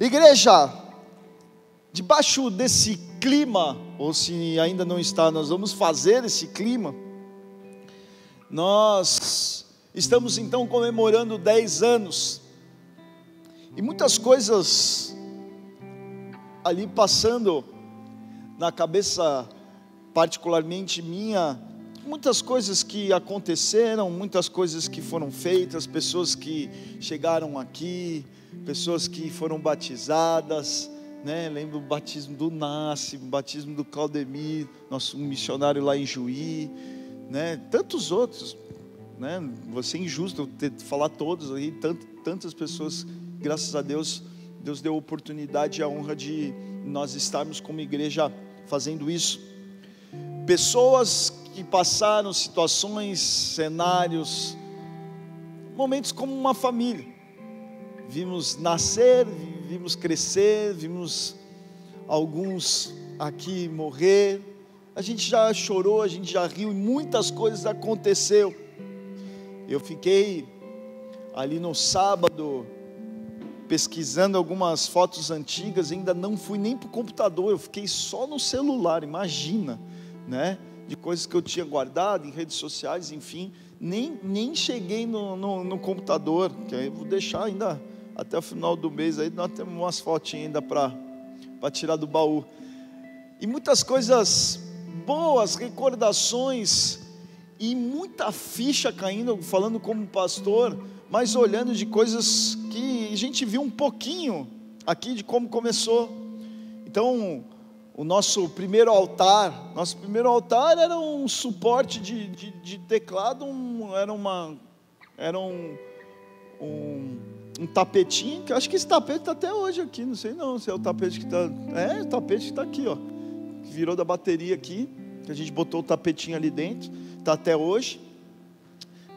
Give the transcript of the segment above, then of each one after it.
Igreja, debaixo desse clima, ou se ainda não está, nós vamos fazer esse clima. Nós estamos então comemorando 10 anos. E muitas coisas ali passando na cabeça particularmente minha, muitas coisas que aconteceram, muitas coisas que foram feitas, pessoas que chegaram aqui, pessoas que foram batizadas, né? Lembro o batismo do Nasce, o batismo do Claudemir, nosso missionário lá em Juí, né? Tantos outros, né? Você é injusto ter, falar todos aí, tant, tantas pessoas, graças a Deus, Deus deu a oportunidade e a honra de nós estarmos como igreja fazendo isso. Pessoas que passaram situações, cenários, momentos como uma família vimos nascer, vimos crescer, vimos alguns aqui morrer. A gente já chorou, a gente já riu, muitas coisas aconteceu. Eu fiquei ali no sábado pesquisando algumas fotos antigas, ainda não fui nem para o computador, eu fiquei só no celular, imagina, né? De coisas que eu tinha guardado em redes sociais, enfim, nem, nem cheguei no, no, no computador, que aí eu vou deixar ainda até o final do mês aí nós temos umas fotinhas ainda para tirar do baú. E muitas coisas boas, recordações e muita ficha caindo, falando como pastor, mas olhando de coisas que a gente viu um pouquinho aqui de como começou. Então, o nosso primeiro altar, nosso primeiro altar era um suporte de, de, de teclado, um, era uma, era um, um um tapetinho, que acho que esse tapete está até hoje aqui, não sei não se é o tapete que está. É, o tapete que está aqui, ó. Que virou da bateria aqui, que a gente botou o tapetinho ali dentro, está até hoje.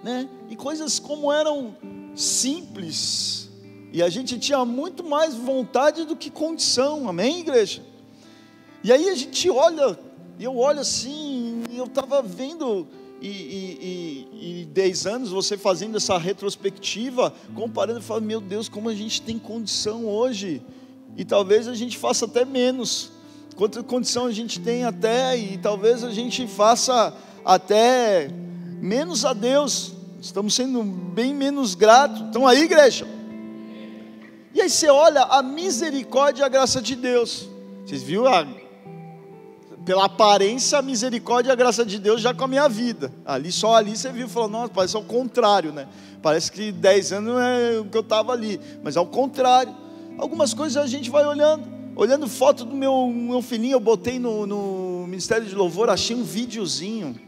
Né? E coisas como eram simples, e a gente tinha muito mais vontade do que condição, amém, igreja? E aí a gente olha, e eu olho assim, e eu estava vendo e, e, e, 10 anos você fazendo essa retrospectiva, comparando e falando, meu Deus, como a gente tem condição hoje. E talvez a gente faça até menos. Quanta condição a gente tem até, e talvez a gente faça até menos a Deus. Estamos sendo bem menos gratos. Estão aí, igreja? E aí você olha a misericórdia e a graça de Deus. Vocês viram a pela aparência, a misericórdia e a graça de Deus já com a minha vida. Ali, só ali você viu e falou, nossa, parece ao contrário, né? Parece que 10 anos não é o que eu estava ali, mas ao contrário. Algumas coisas a gente vai olhando, olhando foto do meu, meu filhinho, eu botei no, no Ministério de Louvor, achei um videozinho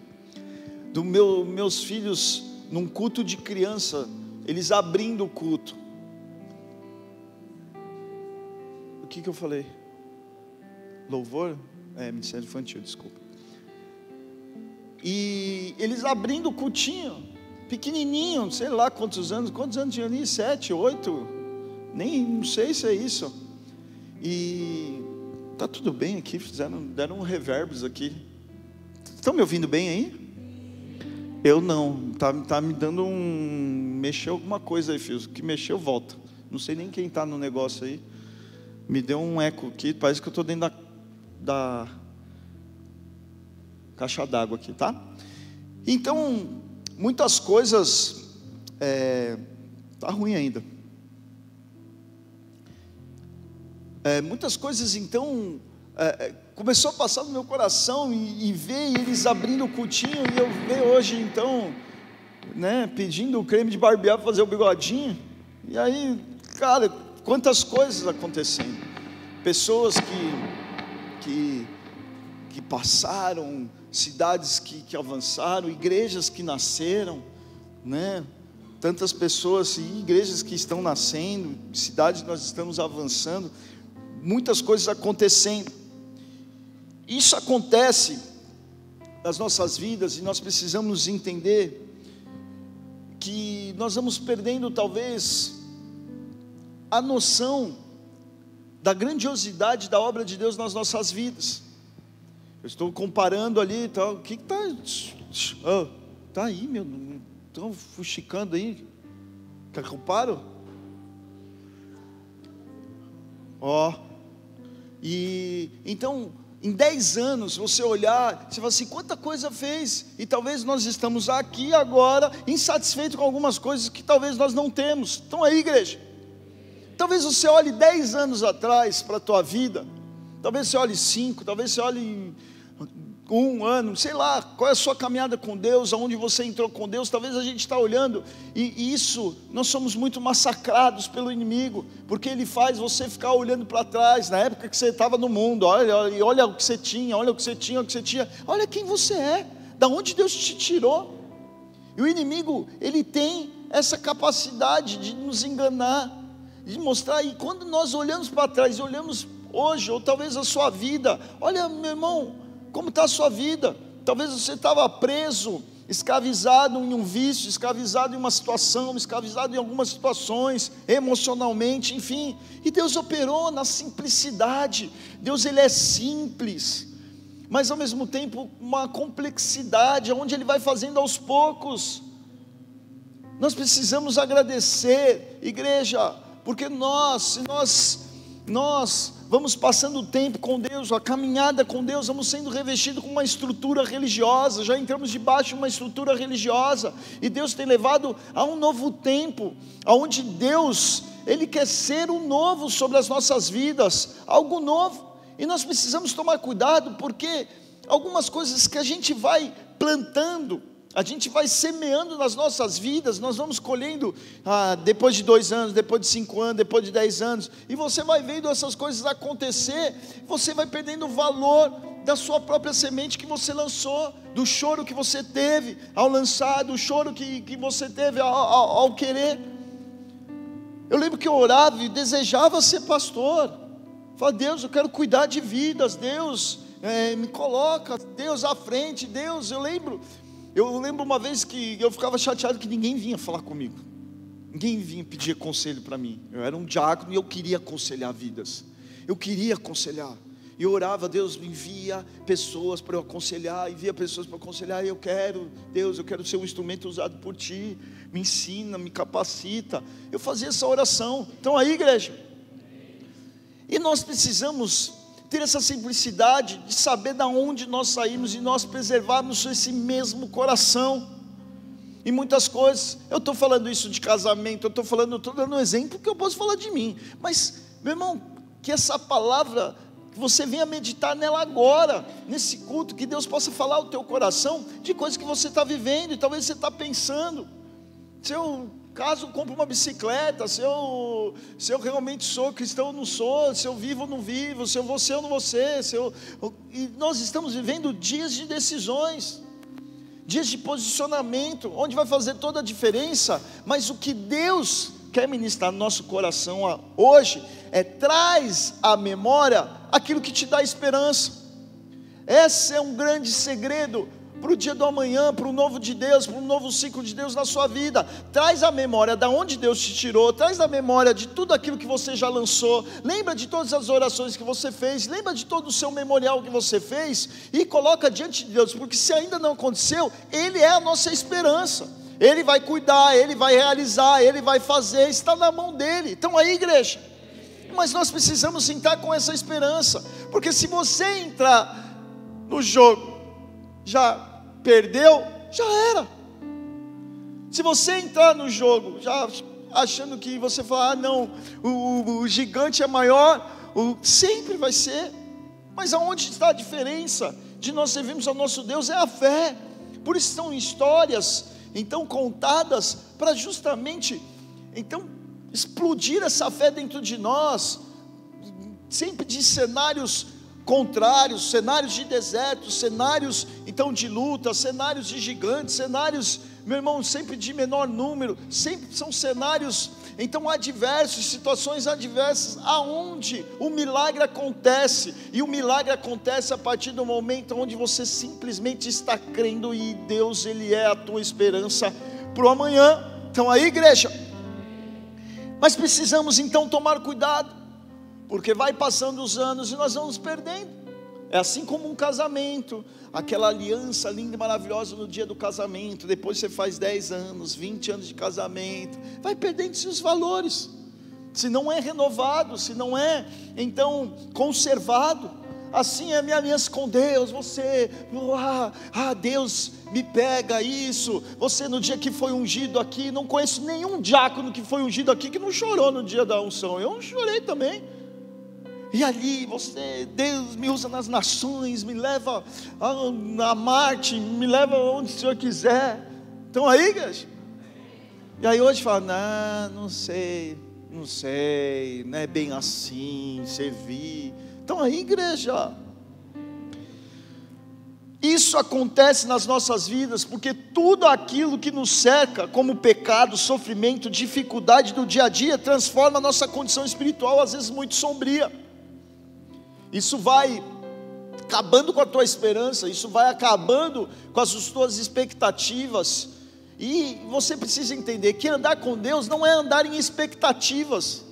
dos meu, meus filhos num culto de criança, eles abrindo o culto. O que, que eu falei? Louvor? É, Ministério Infantil, desculpa. E eles abrindo o cultinho, pequenininho, sei lá quantos anos, quantos anos tinha ali? Sete, oito? Nem não sei se é isso. E tá tudo bem aqui, fizeram, deram um reverbos aqui. Estão me ouvindo bem aí? Eu não, tá, tá me dando um. Mexeu alguma coisa aí, filho. Que mexeu, volta. Não sei nem quem está no negócio aí. Me deu um eco aqui, parece que eu estou dentro da da caixa d'água aqui, tá? Então, muitas coisas. É, tá ruim ainda. É, muitas coisas, então, é, é, começou a passar no meu coração e, e ver eles abrindo o cultinho e eu ver hoje, então, né, pedindo o creme de barbear para fazer o bigodinho. E aí, cara, quantas coisas acontecendo. Pessoas que que, que passaram, cidades que, que avançaram, igrejas que nasceram, né? tantas pessoas e igrejas que estão nascendo, cidades que nós estamos avançando, muitas coisas acontecendo. Isso acontece nas nossas vidas e nós precisamos entender que nós vamos perdendo talvez a noção da grandiosidade da obra de Deus nas nossas vidas. Eu estou comparando ali, tá, o que está. Oh, tá aí, meu. Estão fuxicando aí. Quer que eu paro? Ó. Oh. E então, em 10 anos, você olhar, você fala assim, quanta coisa fez? E talvez nós estamos aqui agora, insatisfeitos com algumas coisas que talvez nós não temos. Então aí, igreja. Talvez você olhe 10 anos atrás para a tua vida, talvez você olhe 5, talvez você olhe um ano, sei lá, qual é a sua caminhada com Deus, aonde você entrou com Deus, talvez a gente está olhando, e isso, nós somos muito massacrados pelo inimigo, porque ele faz você ficar olhando para trás, na época que você estava no mundo, olha, olha, olha o que você tinha, olha o que você tinha, o que você tinha, olha quem você é, da onde Deus te tirou, e o inimigo, ele tem essa capacidade de nos enganar, de mostrar, e quando nós olhamos para trás, olhamos hoje, ou talvez a sua vida, olha meu irmão, como está a sua vida? Talvez você estava preso, escravizado em um vício, escravizado em uma situação, escravizado em algumas situações, emocionalmente, enfim. E Deus operou na simplicidade. Deus ele é simples, mas ao mesmo tempo uma complexidade, onde ele vai fazendo aos poucos. Nós precisamos agradecer, igreja, porque nós, se nós nós vamos passando o tempo com Deus, a caminhada com Deus, vamos sendo revestidos com uma estrutura religiosa, já entramos debaixo de uma estrutura religiosa, e Deus tem levado a um novo tempo, aonde Deus, Ele quer ser um novo sobre as nossas vidas, algo novo, e nós precisamos tomar cuidado, porque algumas coisas que a gente vai plantando, a gente vai semeando nas nossas vidas, nós vamos colhendo ah, depois de dois anos, depois de cinco anos, depois de dez anos, e você vai vendo essas coisas acontecer, você vai perdendo o valor da sua própria semente que você lançou, do choro que você teve ao lançar, do choro que, que você teve ao, ao, ao querer. Eu lembro que eu orava e desejava ser pastor. Falei, Deus, eu quero cuidar de vidas, Deus, é, me coloca, Deus à frente, Deus, eu lembro eu lembro uma vez que eu ficava chateado que ninguém vinha falar comigo. Ninguém vinha pedir conselho para mim. Eu era um diácono e eu queria aconselhar vidas. Eu queria aconselhar. E orava, Deus me envia pessoas para eu aconselhar, envia pessoas para aconselhar. Eu quero, Deus, eu quero ser um instrumento usado por Ti. Me ensina, me capacita. Eu fazia essa oração. Então aí, igreja. E nós precisamos ter essa simplicidade de saber da onde nós saímos e nós preservarmos esse mesmo coração. E muitas coisas, eu estou falando isso de casamento, eu estou falando, estou dando um exemplo que eu posso falar de mim, mas, meu irmão, que essa palavra, que você venha meditar nela agora, nesse culto, que Deus possa falar ao teu coração de coisas que você está vivendo e talvez você está pensando. Se eu Caso compre uma bicicleta, se eu, se eu realmente sou cristão ou não sou, se eu vivo ou não vivo, se eu vou ser ou não vou ser, se eu, e nós estamos vivendo dias de decisões, dias de posicionamento, onde vai fazer toda a diferença, mas o que Deus quer ministrar no nosso coração hoje é traz à memória aquilo que te dá esperança. Esse é um grande segredo para o dia do amanhã, para o novo de Deus, para um novo ciclo de Deus na sua vida. Traz a memória da onde Deus te tirou, traz a memória de tudo aquilo que você já lançou. Lembra de todas as orações que você fez, lembra de todo o seu memorial que você fez e coloca diante de Deus, porque se ainda não aconteceu, Ele é a nossa esperança. Ele vai cuidar, Ele vai realizar, Ele vai fazer, está na mão dele. Então aí, igreja. Mas nós precisamos entrar com essa esperança, porque se você entrar no jogo já perdeu, já era. Se você entrar no jogo já achando que você fala, ah, não, o, o gigante é maior, o, sempre vai ser. Mas aonde está a diferença de nós servirmos ao nosso Deus é a fé. Por isso são histórias então contadas para justamente então explodir essa fé dentro de nós, sempre de cenários contrários, cenários de deserto, cenários então de luta, cenários de gigantes, cenários, meu irmão, sempre de menor número, sempre são cenários então adversos, situações adversas, aonde o milagre acontece, e o milagre acontece a partir do momento onde você simplesmente está crendo e Deus ele é a tua esperança para o amanhã. Então aí, igreja, mas precisamos então tomar cuidado porque vai passando os anos e nós vamos perdendo. É assim como um casamento, aquela aliança linda e maravilhosa no dia do casamento, depois você faz 10 anos, 20 anos de casamento, vai perdendo seus valores. se não é renovado, se não é então conservado. Assim é a minha aliança com Deus. Você, ah, ah, Deus me pega isso. Você no dia que foi ungido aqui, não conheço nenhum diácono que foi ungido aqui que não chorou no dia da unção. Eu chorei também. E ali você, Deus me usa nas nações, me leva a, a Marte, me leva onde o Senhor quiser. Então aí, igreja. E aí hoje fala, não, não sei, não sei, não é bem assim, servir. Então aí, igreja. Isso acontece nas nossas vidas porque tudo aquilo que nos cerca, como pecado, sofrimento, dificuldade do dia a dia, transforma a nossa condição espiritual, às vezes muito sombria. Isso vai acabando com a tua esperança, isso vai acabando com as tuas expectativas. E você precisa entender que andar com Deus não é andar em expectativas,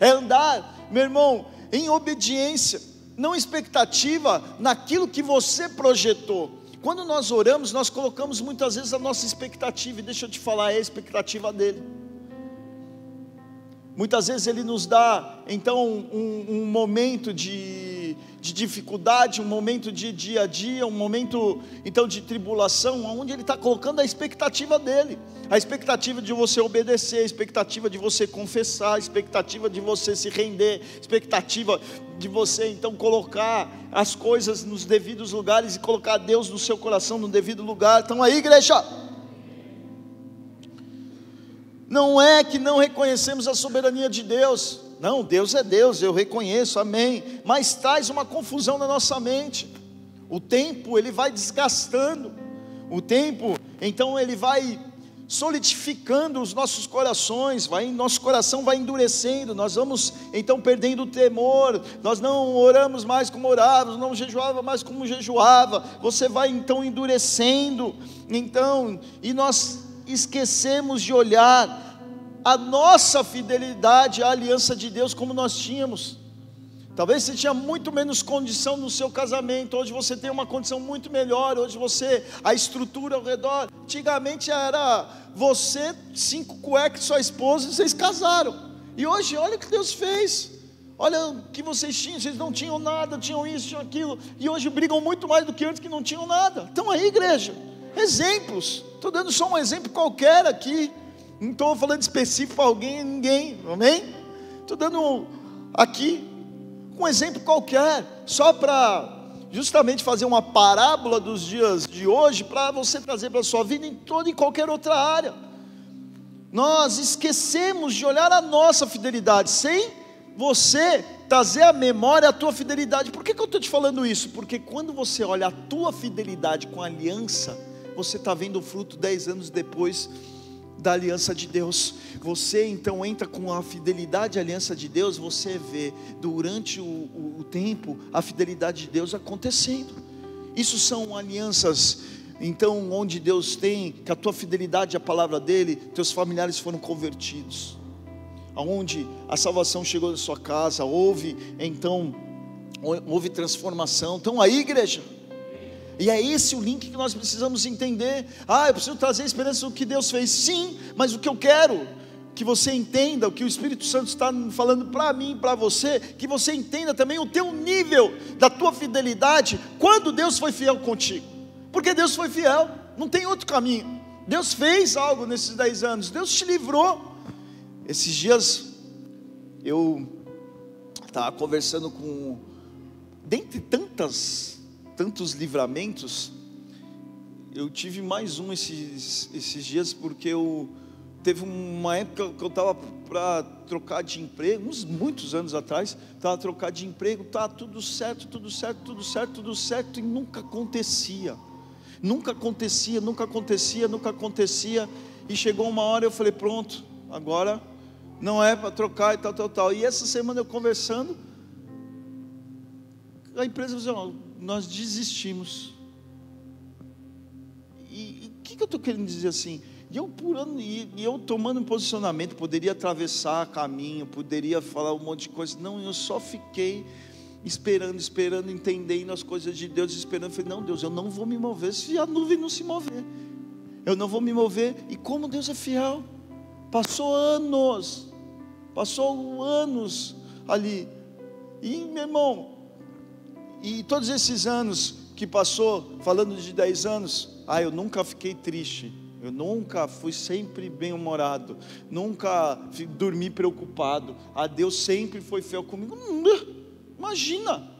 é andar, meu irmão, em obediência, não expectativa naquilo que você projetou. Quando nós oramos, nós colocamos muitas vezes a nossa expectativa, e deixa eu te falar, é a expectativa dele. Muitas vezes ele nos dá, então, um, um momento de, de dificuldade, um momento de dia a dia, um momento, então, de tribulação, onde ele está colocando a expectativa dele, a expectativa de você obedecer, a expectativa de você confessar, a expectativa de você se render, a expectativa de você, então, colocar as coisas nos devidos lugares e colocar Deus no seu coração no devido lugar. Então, aí, igreja. Não é que não reconhecemos a soberania de Deus. Não, Deus é Deus, eu reconheço, amém. Mas traz uma confusão na nossa mente. O tempo, ele vai desgastando. O tempo, então, ele vai solidificando os nossos corações, vai, nosso coração vai endurecendo, nós vamos então perdendo o temor, nós não oramos mais como orávamos, não jejuava mais como jejuava, você vai então endurecendo, então, e nós esquecemos de olhar a nossa fidelidade à aliança de Deus como nós tínhamos. Talvez você tinha muito menos condição no seu casamento, hoje você tem uma condição muito melhor, hoje você, a estrutura ao redor. Antigamente era você, cinco cuecas, sua esposa, e vocês casaram. E hoje, olha o que Deus fez. Olha o que vocês tinham, vocês não tinham nada, tinham isso, tinham aquilo, e hoje brigam muito mais do que antes que não tinham nada. Então aí, igreja, exemplos. Estou dando só um exemplo qualquer aqui. Não estou falando específico para alguém, ninguém, amém? Estou dando aqui um exemplo qualquer, só para justamente fazer uma parábola dos dias de hoje, para você trazer para a sua vida em toda e qualquer outra área. Nós esquecemos de olhar a nossa fidelidade, sem você trazer à memória a tua fidelidade. Por que, que eu estou te falando isso? Porque quando você olha a tua fidelidade com a aliança, você está vendo o fruto dez anos depois da aliança de Deus. Você então entra com a fidelidade à aliança de Deus, você vê durante o, o, o tempo a fidelidade de Deus acontecendo. Isso são alianças então onde Deus tem que a tua fidelidade à palavra dele, teus familiares foram convertidos. Aonde a salvação chegou na sua casa, houve então houve transformação. Então aí, igreja, e é esse o link que nós precisamos entender. Ah, eu preciso trazer a esperança do que Deus fez. Sim, mas o que eu quero que você entenda, o que o Espírito Santo está falando para mim, para você, que você entenda também o teu nível da tua fidelidade quando Deus foi fiel contigo. Porque Deus foi fiel, não tem outro caminho. Deus fez algo nesses dez anos, Deus te livrou. Esses dias eu estava conversando com, dentre tantas tantos livramentos, eu tive mais um esses, esses dias, porque eu teve uma época que eu estava para trocar de emprego, uns muitos anos atrás, estava trocar de emprego, tá tudo certo, tudo certo, tudo certo, tudo certo, e nunca acontecia. Nunca acontecia, nunca acontecia, nunca acontecia. E chegou uma hora eu falei, pronto, agora não é para trocar e tal, tal, tal. E essa semana eu conversando, a empresa falou, nós desistimos. E o que, que eu estou querendo dizer assim? E eu, purando, e, e eu tomando um posicionamento, poderia atravessar caminho, poderia falar um monte de coisa. Não, eu só fiquei esperando, esperando, entendendo as coisas de Deus, esperando. Falei, não, Deus, eu não vou me mover se a nuvem não se mover. Eu não vou me mover. E como Deus é fiel. Passou anos. Passou anos ali. E, meu irmão, e todos esses anos que passou, falando de 10 anos, ah, eu nunca fiquei triste. Eu nunca fui sempre bem-humorado, nunca dormi preocupado. A Deus sempre foi fiel comigo. Hum, imagina.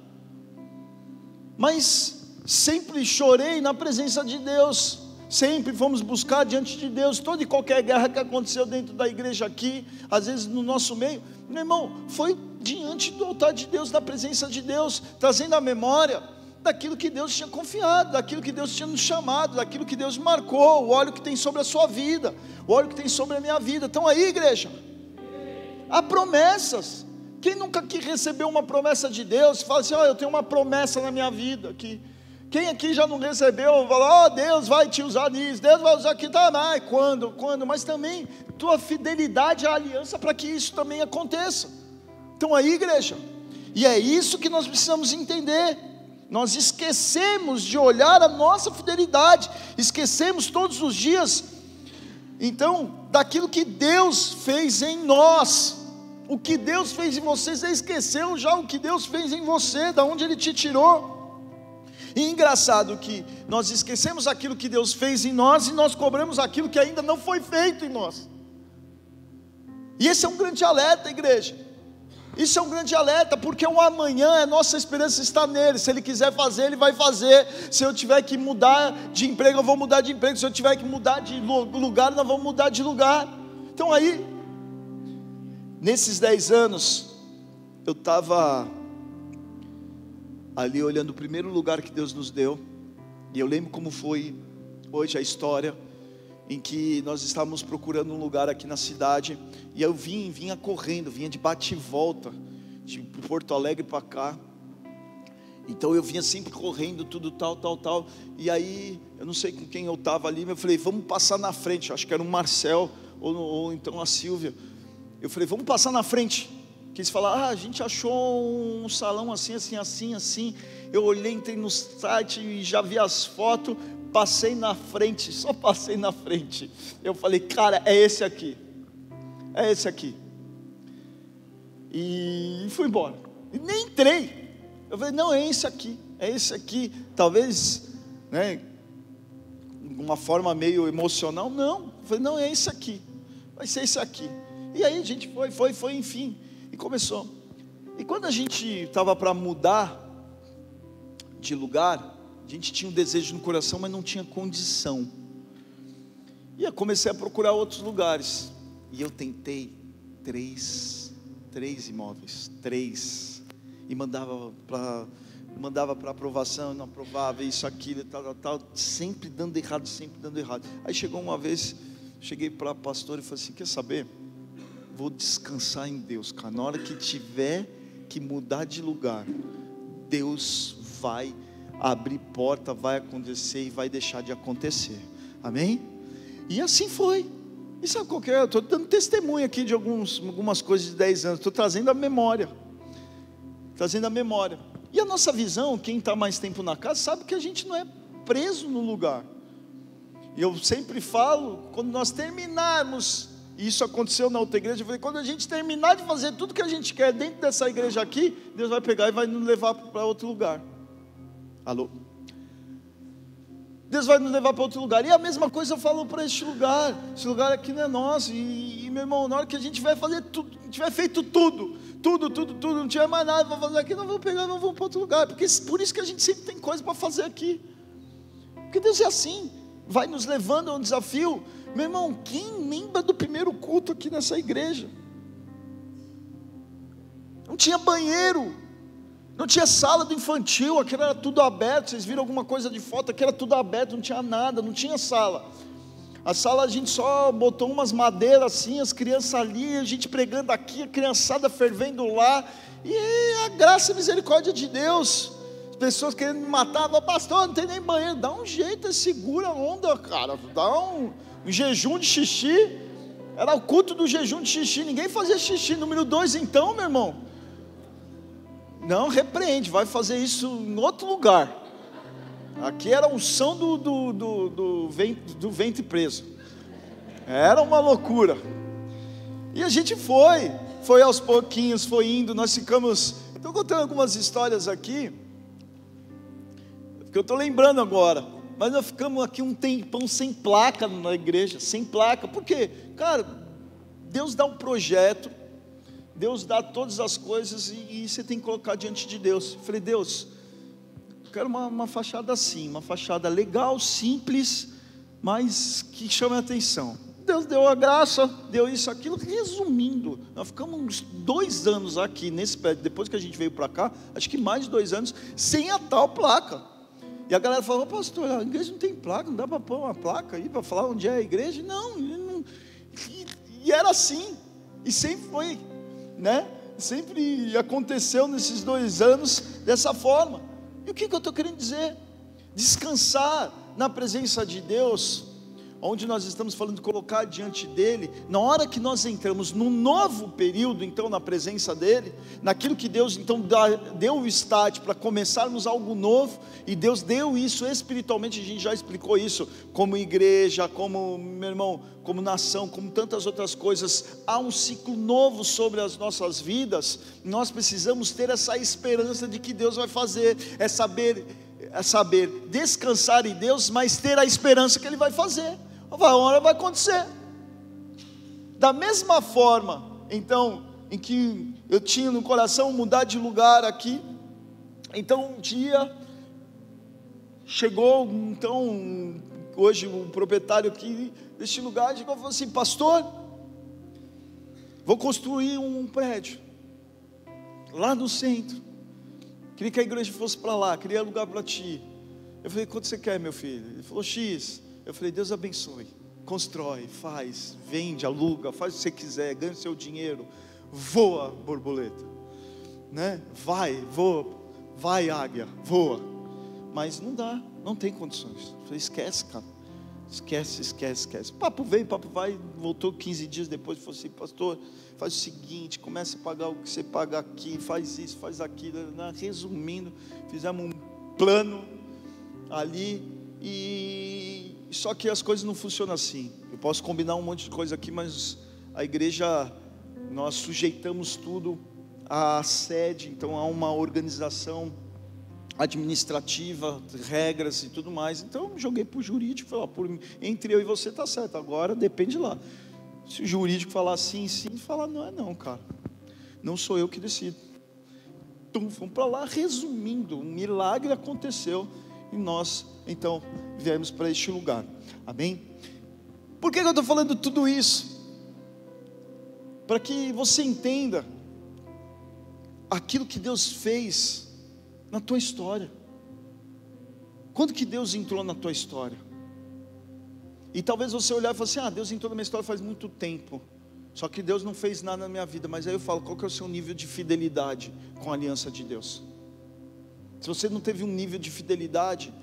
Mas sempre chorei na presença de Deus. Sempre fomos buscar diante de Deus toda e qualquer guerra que aconteceu dentro da igreja aqui, às vezes no nosso meio. Meu irmão, foi diante do altar de Deus, na presença de Deus, trazendo a memória daquilo que Deus tinha confiado, daquilo que Deus tinha nos chamado, daquilo que Deus marcou, o óleo que tem sobre a sua vida, o óleo que tem sobre a minha vida. Então aí, igreja, há promessas. Quem nunca aqui recebeu uma promessa de Deus, fala assim: oh, eu tenho uma promessa na minha vida aqui. Quem aqui já não recebeu, fala, oh, Deus vai te usar nisso, Deus vai usar aqui, tá, mas quando, quando, mas também tua fidelidade à aliança para que isso também aconteça. Então aí, igreja, e é isso que nós precisamos entender. Nós esquecemos de olhar a nossa fidelidade, esquecemos todos os dias, então, daquilo que Deus fez em nós. O que Deus fez em você, você esqueceu já o que Deus fez em você, da onde Ele te tirou. E engraçado que nós esquecemos aquilo que Deus fez em nós e nós cobramos aquilo que ainda não foi feito em nós. E esse é um grande alerta, igreja. Isso é um grande alerta, porque o amanhã, a nossa esperança está nele. Se ele quiser fazer, ele vai fazer. Se eu tiver que mudar de emprego, eu vou mudar de emprego. Se eu tiver que mudar de lugar, nós vamos mudar de lugar. Então aí, nesses dez anos, eu estava ali olhando o primeiro lugar que Deus nos deu. E eu lembro como foi hoje a história em que nós estávamos procurando um lugar aqui na cidade, e eu vim, vinha correndo, vinha de bate e volta, de Porto Alegre para cá. Então eu vinha sempre correndo, tudo tal, tal, tal. E aí, eu não sei com quem eu estava ali, mas eu falei, vamos passar na frente. Acho que era o Marcel, ou, ou então a Silvia. Eu falei, vamos passar na frente. Que eles falaram, ah, a gente achou um salão assim, assim, assim, assim. Eu olhei, entrei no site e já vi as fotos passei na frente, só passei na frente. Eu falei, cara, é esse aqui. É esse aqui. E fui embora. E nem entrei. Eu falei, não, é esse aqui. É esse aqui. Talvez, né, uma forma meio emocional. Não. Eu falei, não, é esse aqui. Vai ser esse aqui. E aí a gente foi, foi, foi, enfim. E começou. E quando a gente estava para mudar de lugar, gente tinha um desejo no coração, mas não tinha condição. E eu comecei a procurar outros lugares. E eu tentei três, três imóveis, três. E mandava para mandava para aprovação, não aprovava, isso, aquilo, tal, tal, tal, sempre dando errado, sempre dando errado. Aí chegou uma vez, cheguei para a pastora e falei assim: quer saber? Vou descansar em Deus, cara. Na hora que tiver que mudar de lugar, Deus vai abrir porta, vai acontecer e vai deixar de acontecer. Amém? E assim foi. E sabe qual que é? Eu estou dando testemunho aqui de alguns, algumas coisas de 10 anos, estou trazendo a memória. Trazendo a memória. E a nossa visão, quem está mais tempo na casa, sabe que a gente não é preso no lugar. E eu sempre falo, quando nós terminarmos, e isso aconteceu na outra igreja, eu falei, quando a gente terminar de fazer tudo que a gente quer dentro dessa igreja aqui, Deus vai pegar e vai nos levar para outro lugar. Alô? Deus vai nos levar para outro lugar. E a mesma coisa eu falo para este lugar. Esse lugar aqui não é nosso. E, e, meu irmão, na hora que a gente vai fazer tudo, tiver feito tudo, tudo, tudo, tudo, não tiver mais nada para fazer aqui, não vou pegar, não vou para outro lugar. Porque por isso que a gente sempre tem coisa para fazer aqui. Porque Deus é assim, vai nos levando a um desafio. Meu irmão, quem lembra do primeiro culto aqui nessa igreja? Não tinha banheiro. Não tinha sala do infantil, aqui era tudo aberto. Vocês viram alguma coisa de foto? Aqui era tudo aberto, não tinha nada, não tinha sala. A sala a gente só botou umas madeiras assim, as crianças ali, a gente pregando aqui, a criançada fervendo lá. E a graça e misericórdia de Deus. As pessoas querendo me matar, pastor, não tem nem banheiro. Dá um jeito, segura a onda, cara. Dá um, um jejum de xixi. Era o culto do jejum de xixi. Ninguém fazia xixi. Número dois, então, meu irmão. Não, repreende, vai fazer isso em outro lugar. Aqui era a unção do, do, do, do, ventre, do ventre preso. Era uma loucura. E a gente foi. foi aos pouquinhos, foi indo, nós ficamos. Estou contando algumas histórias aqui, que eu estou lembrando agora. Mas nós ficamos aqui um tempão sem placa na igreja, sem placa. Por quê? Cara, Deus dá um projeto, Deus dá todas as coisas e, e você tem que colocar diante de Deus. Eu falei, Deus, eu quero uma, uma fachada assim, uma fachada legal, simples, mas que chame a atenção. Deus deu a graça, deu isso, aquilo. Resumindo, nós ficamos uns dois anos aqui nesse prédio, depois que a gente veio para cá, acho que mais de dois anos, sem a tal placa. E a galera falou, pastor, a igreja não tem placa, não dá para pôr uma placa aí para falar onde é a igreja? Não, não. E, e, era assim, e sempre foi, né? Sempre aconteceu nesses dois anos dessa forma. E o que, que eu estou querendo dizer? Descansar na presença de Deus onde nós estamos falando de colocar diante dele, na hora que nós entramos num novo período, então, na presença dele, naquilo que Deus então deu o start para começarmos algo novo, e Deus deu isso espiritualmente, a gente já explicou isso, como igreja, como, meu irmão, como nação, como tantas outras coisas, há um ciclo novo sobre as nossas vidas, nós precisamos ter essa esperança de que Deus vai fazer, é saber, é saber descansar em Deus, mas ter a esperança que Ele vai fazer uma hora vai acontecer. Da mesma forma, então, em que eu tinha no coração mudar de lugar aqui, então um dia chegou, então, hoje o proprietário aqui deste lugar chegou e falou assim: Pastor, vou construir um prédio lá no centro. Queria que a igreja fosse para lá, queria lugar para ti. Eu falei: Quanto você quer, meu filho? Ele falou: X. Eu falei, Deus abençoe, constrói, faz, vende, aluga, faz o que você quiser, ganha o seu dinheiro, voa, borboleta, né? Vai, voa, vai, águia, voa. Mas não dá, não tem condições. Eu falei, esquece, cara. Esquece, esquece, esquece. Papo veio, papo vai, voltou 15 dias depois, falou assim, pastor, faz o seguinte, começa a pagar o que você paga aqui, faz isso, faz aquilo. Resumindo, fizemos um plano ali e só que as coisas não funcionam assim. Eu posso combinar um monte de coisa aqui, mas a igreja, nós sujeitamos tudo à sede, então há uma organização administrativa, regras e tudo mais. Então joguei para o jurídico, falei, por, entre eu e você está certo, agora depende lá. Se o jurídico falar sim, sim, falar não é não, cara. Não sou eu que decido. Então fomos para lá, resumindo, um milagre aconteceu e nós então viemos para este lugar. Amém? Por que eu estou falando tudo isso? Para que você entenda aquilo que Deus fez na tua história. Quando que Deus entrou na tua história? E talvez você olhar e falar assim: Ah, Deus entrou na minha história faz muito tempo. Só que Deus não fez nada na minha vida. Mas aí eu falo: qual que é o seu nível de fidelidade com a aliança de Deus? Se você não teve um nível de fidelidade,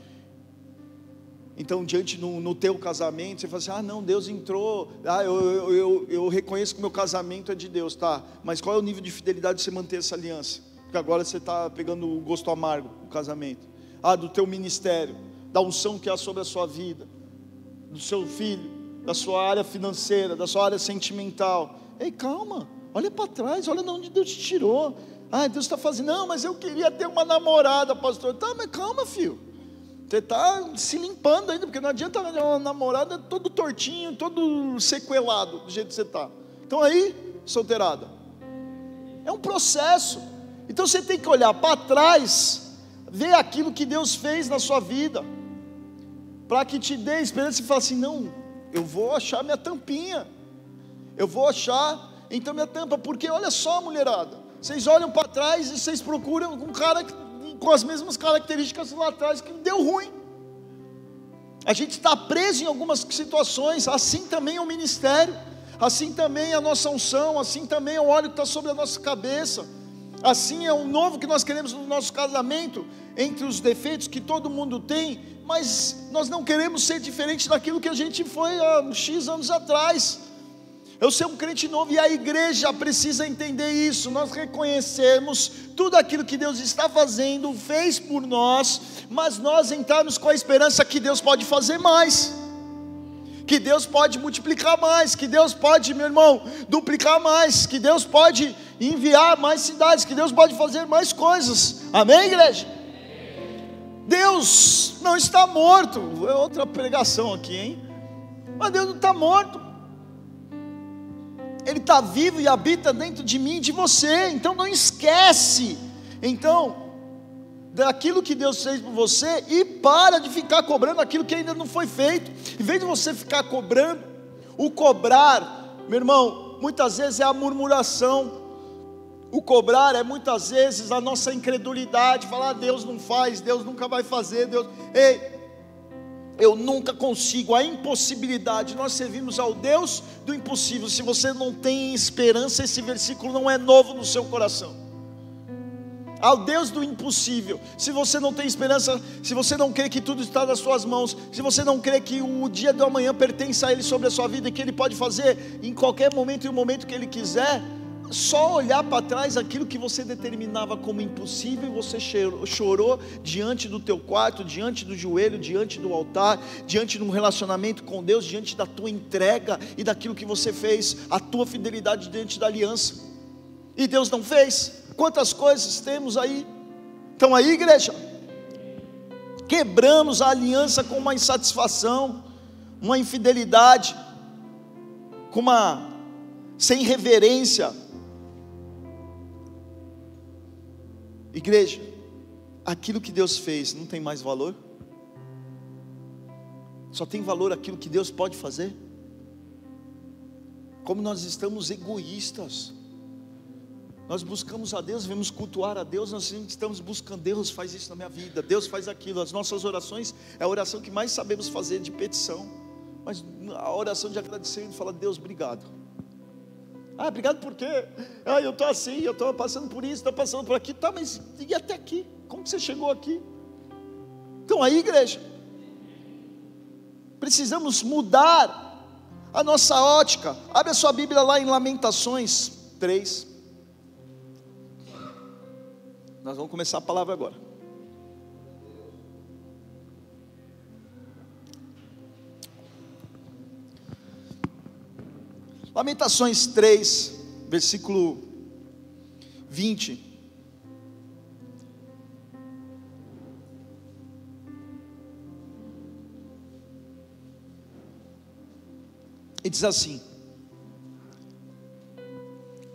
então, diante no, no teu casamento, você fala assim: ah, não, Deus entrou, ah, eu, eu, eu, eu reconheço que meu casamento é de Deus, tá, mas qual é o nível de fidelidade de você manter essa aliança? Porque agora você está pegando o gosto amargo do casamento, ah, do teu ministério, da unção que há sobre a sua vida, do seu filho, da sua área financeira, da sua área sentimental. Ei, calma, olha para trás, olha de onde Deus te tirou. Ah, Deus está fazendo, não, mas eu queria ter uma namorada, pastor. Tá, mas calma, filho. Você está se limpando ainda, porque não adianta uma namorada todo tortinho, todo sequelado, do jeito que você está. Então aí, solteirada. É um processo. Então você tem que olhar para trás, ver aquilo que Deus fez na sua vida, para que te dê esperança e falar assim: não, eu vou achar minha tampinha, eu vou achar então minha tampa, porque olha só, mulherada, vocês olham para trás e vocês procuram um cara com as mesmas características lá atrás que deu ruim. A gente está preso em algumas situações, assim também é o ministério, assim também é a nossa unção, assim também é o óleo que está sobre a nossa cabeça, assim é o novo que nós queremos no nosso casamento, entre os defeitos que todo mundo tem, mas nós não queremos ser diferente daquilo que a gente foi há X anos atrás. Eu sou um crente novo e a igreja precisa entender isso. Nós reconhecemos tudo aquilo que Deus está fazendo, fez por nós, mas nós entramos com a esperança que Deus pode fazer mais. que Deus pode multiplicar mais, que Deus pode, meu irmão, duplicar mais, que Deus pode enviar mais cidades, que Deus pode fazer mais coisas. Amém, igreja? Deus não está morto. É outra pregação aqui, hein? Mas Deus não está morto. Ele está vivo e habita dentro de mim e de você. Então não esquece. Então, daquilo que Deus fez por você e para de ficar cobrando aquilo que ainda não foi feito. Em vez de você ficar cobrando, o cobrar, meu irmão, muitas vezes é a murmuração. O cobrar é muitas vezes a nossa incredulidade, falar ah, Deus não faz, Deus nunca vai fazer, Deus. Ei, eu nunca consigo, a impossibilidade. Nós servimos ao Deus do impossível. Se você não tem esperança, esse versículo não é novo no seu coração ao Deus do impossível. Se você não tem esperança, se você não crê que tudo está nas suas mãos, se você não crê que o dia do amanhã pertence a Ele sobre a sua vida e que Ele pode fazer em qualquer momento e o momento que Ele quiser, só olhar para trás aquilo que você determinava como impossível você chorou diante do teu quarto, diante do joelho, diante do altar, diante de um relacionamento com Deus, diante da tua entrega e daquilo que você fez, a tua fidelidade diante da aliança. E Deus não fez. Quantas coisas temos aí? Estão aí, igreja? Quebramos a aliança com uma insatisfação, uma infidelidade, com uma sem reverência. Igreja, aquilo que Deus fez não tem mais valor? Só tem valor aquilo que Deus pode fazer? Como nós estamos egoístas. Nós buscamos a Deus, vemos cultuar a Deus, nós estamos buscando, Deus faz isso na minha vida, Deus faz aquilo. As nossas orações é a oração que mais sabemos fazer de petição, mas a oração de agradecimento fala, Deus, obrigado. Ah, obrigado por quê? Ah, eu estou assim, eu estou passando por isso, estou passando por aqui, tá, mas e até aqui? Como que você chegou aqui? Então aí, igreja, precisamos mudar a nossa ótica. Abre a sua Bíblia lá em Lamentações 3. Nós vamos começar a palavra agora. Lamentações 3, versículo 20. E diz assim: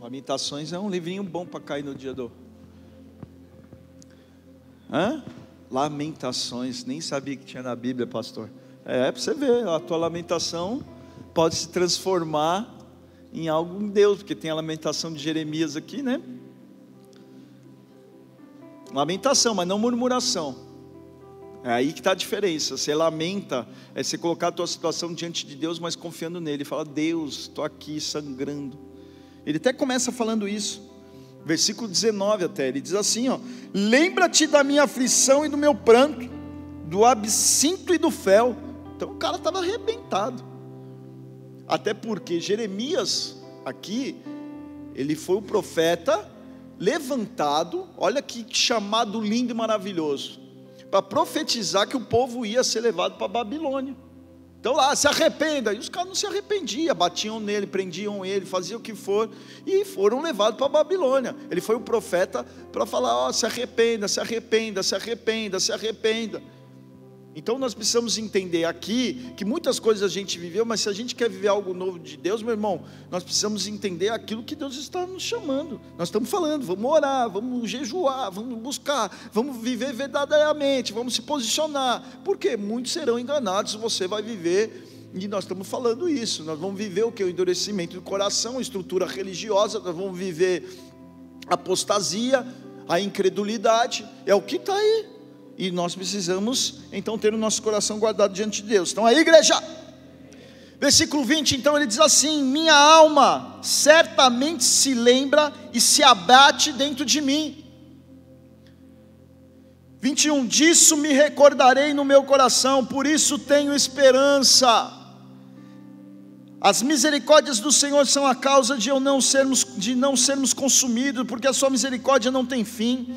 Lamentações é um livrinho bom para cair no dia do Hã? Lamentações, nem sabia que tinha na Bíblia, pastor. É, para você ver, a tua lamentação pode se transformar em algo em Deus, porque tem a lamentação de Jeremias aqui, né? Lamentação, mas não murmuração. É aí que está a diferença. Você lamenta, é você colocar a tua situação diante de Deus, mas confiando nele. Fala, Deus, estou aqui sangrando. Ele até começa falando isso versículo 19 até, ele diz assim: ó, lembra-te da minha aflição e do meu pranto, do absinto e do fel. Então o cara estava arrebentado. Até porque Jeremias, aqui, ele foi o profeta levantado, olha que chamado lindo e maravilhoso, para profetizar que o povo ia ser levado para Babilônia. Então lá, se arrependa. E os caras não se arrependiam, batiam nele, prendiam ele, faziam o que for, e foram levados para a Babilônia. Ele foi o profeta para falar: ó, oh, se arrependa, se arrependa, se arrependa, se arrependa. Então nós precisamos entender aqui que muitas coisas a gente viveu, mas se a gente quer viver algo novo de Deus, meu irmão, nós precisamos entender aquilo que Deus está nos chamando. Nós estamos falando, vamos orar, vamos jejuar, vamos buscar, vamos viver verdadeiramente, vamos se posicionar, porque muitos serão enganados, você vai viver e nós estamos falando isso. Nós vamos viver o que? O endurecimento do coração, a estrutura religiosa, nós vamos viver apostasia, a incredulidade, é o que está aí. E nós precisamos então ter o nosso coração guardado diante de Deus. Então aí, igreja. Versículo 20, então ele diz assim: Minha alma certamente se lembra e se abate dentro de mim. 21, disso me recordarei no meu coração, por isso tenho esperança. As misericórdias do Senhor são a causa de eu não sermos de não sermos consumidos, porque a sua misericórdia não tem fim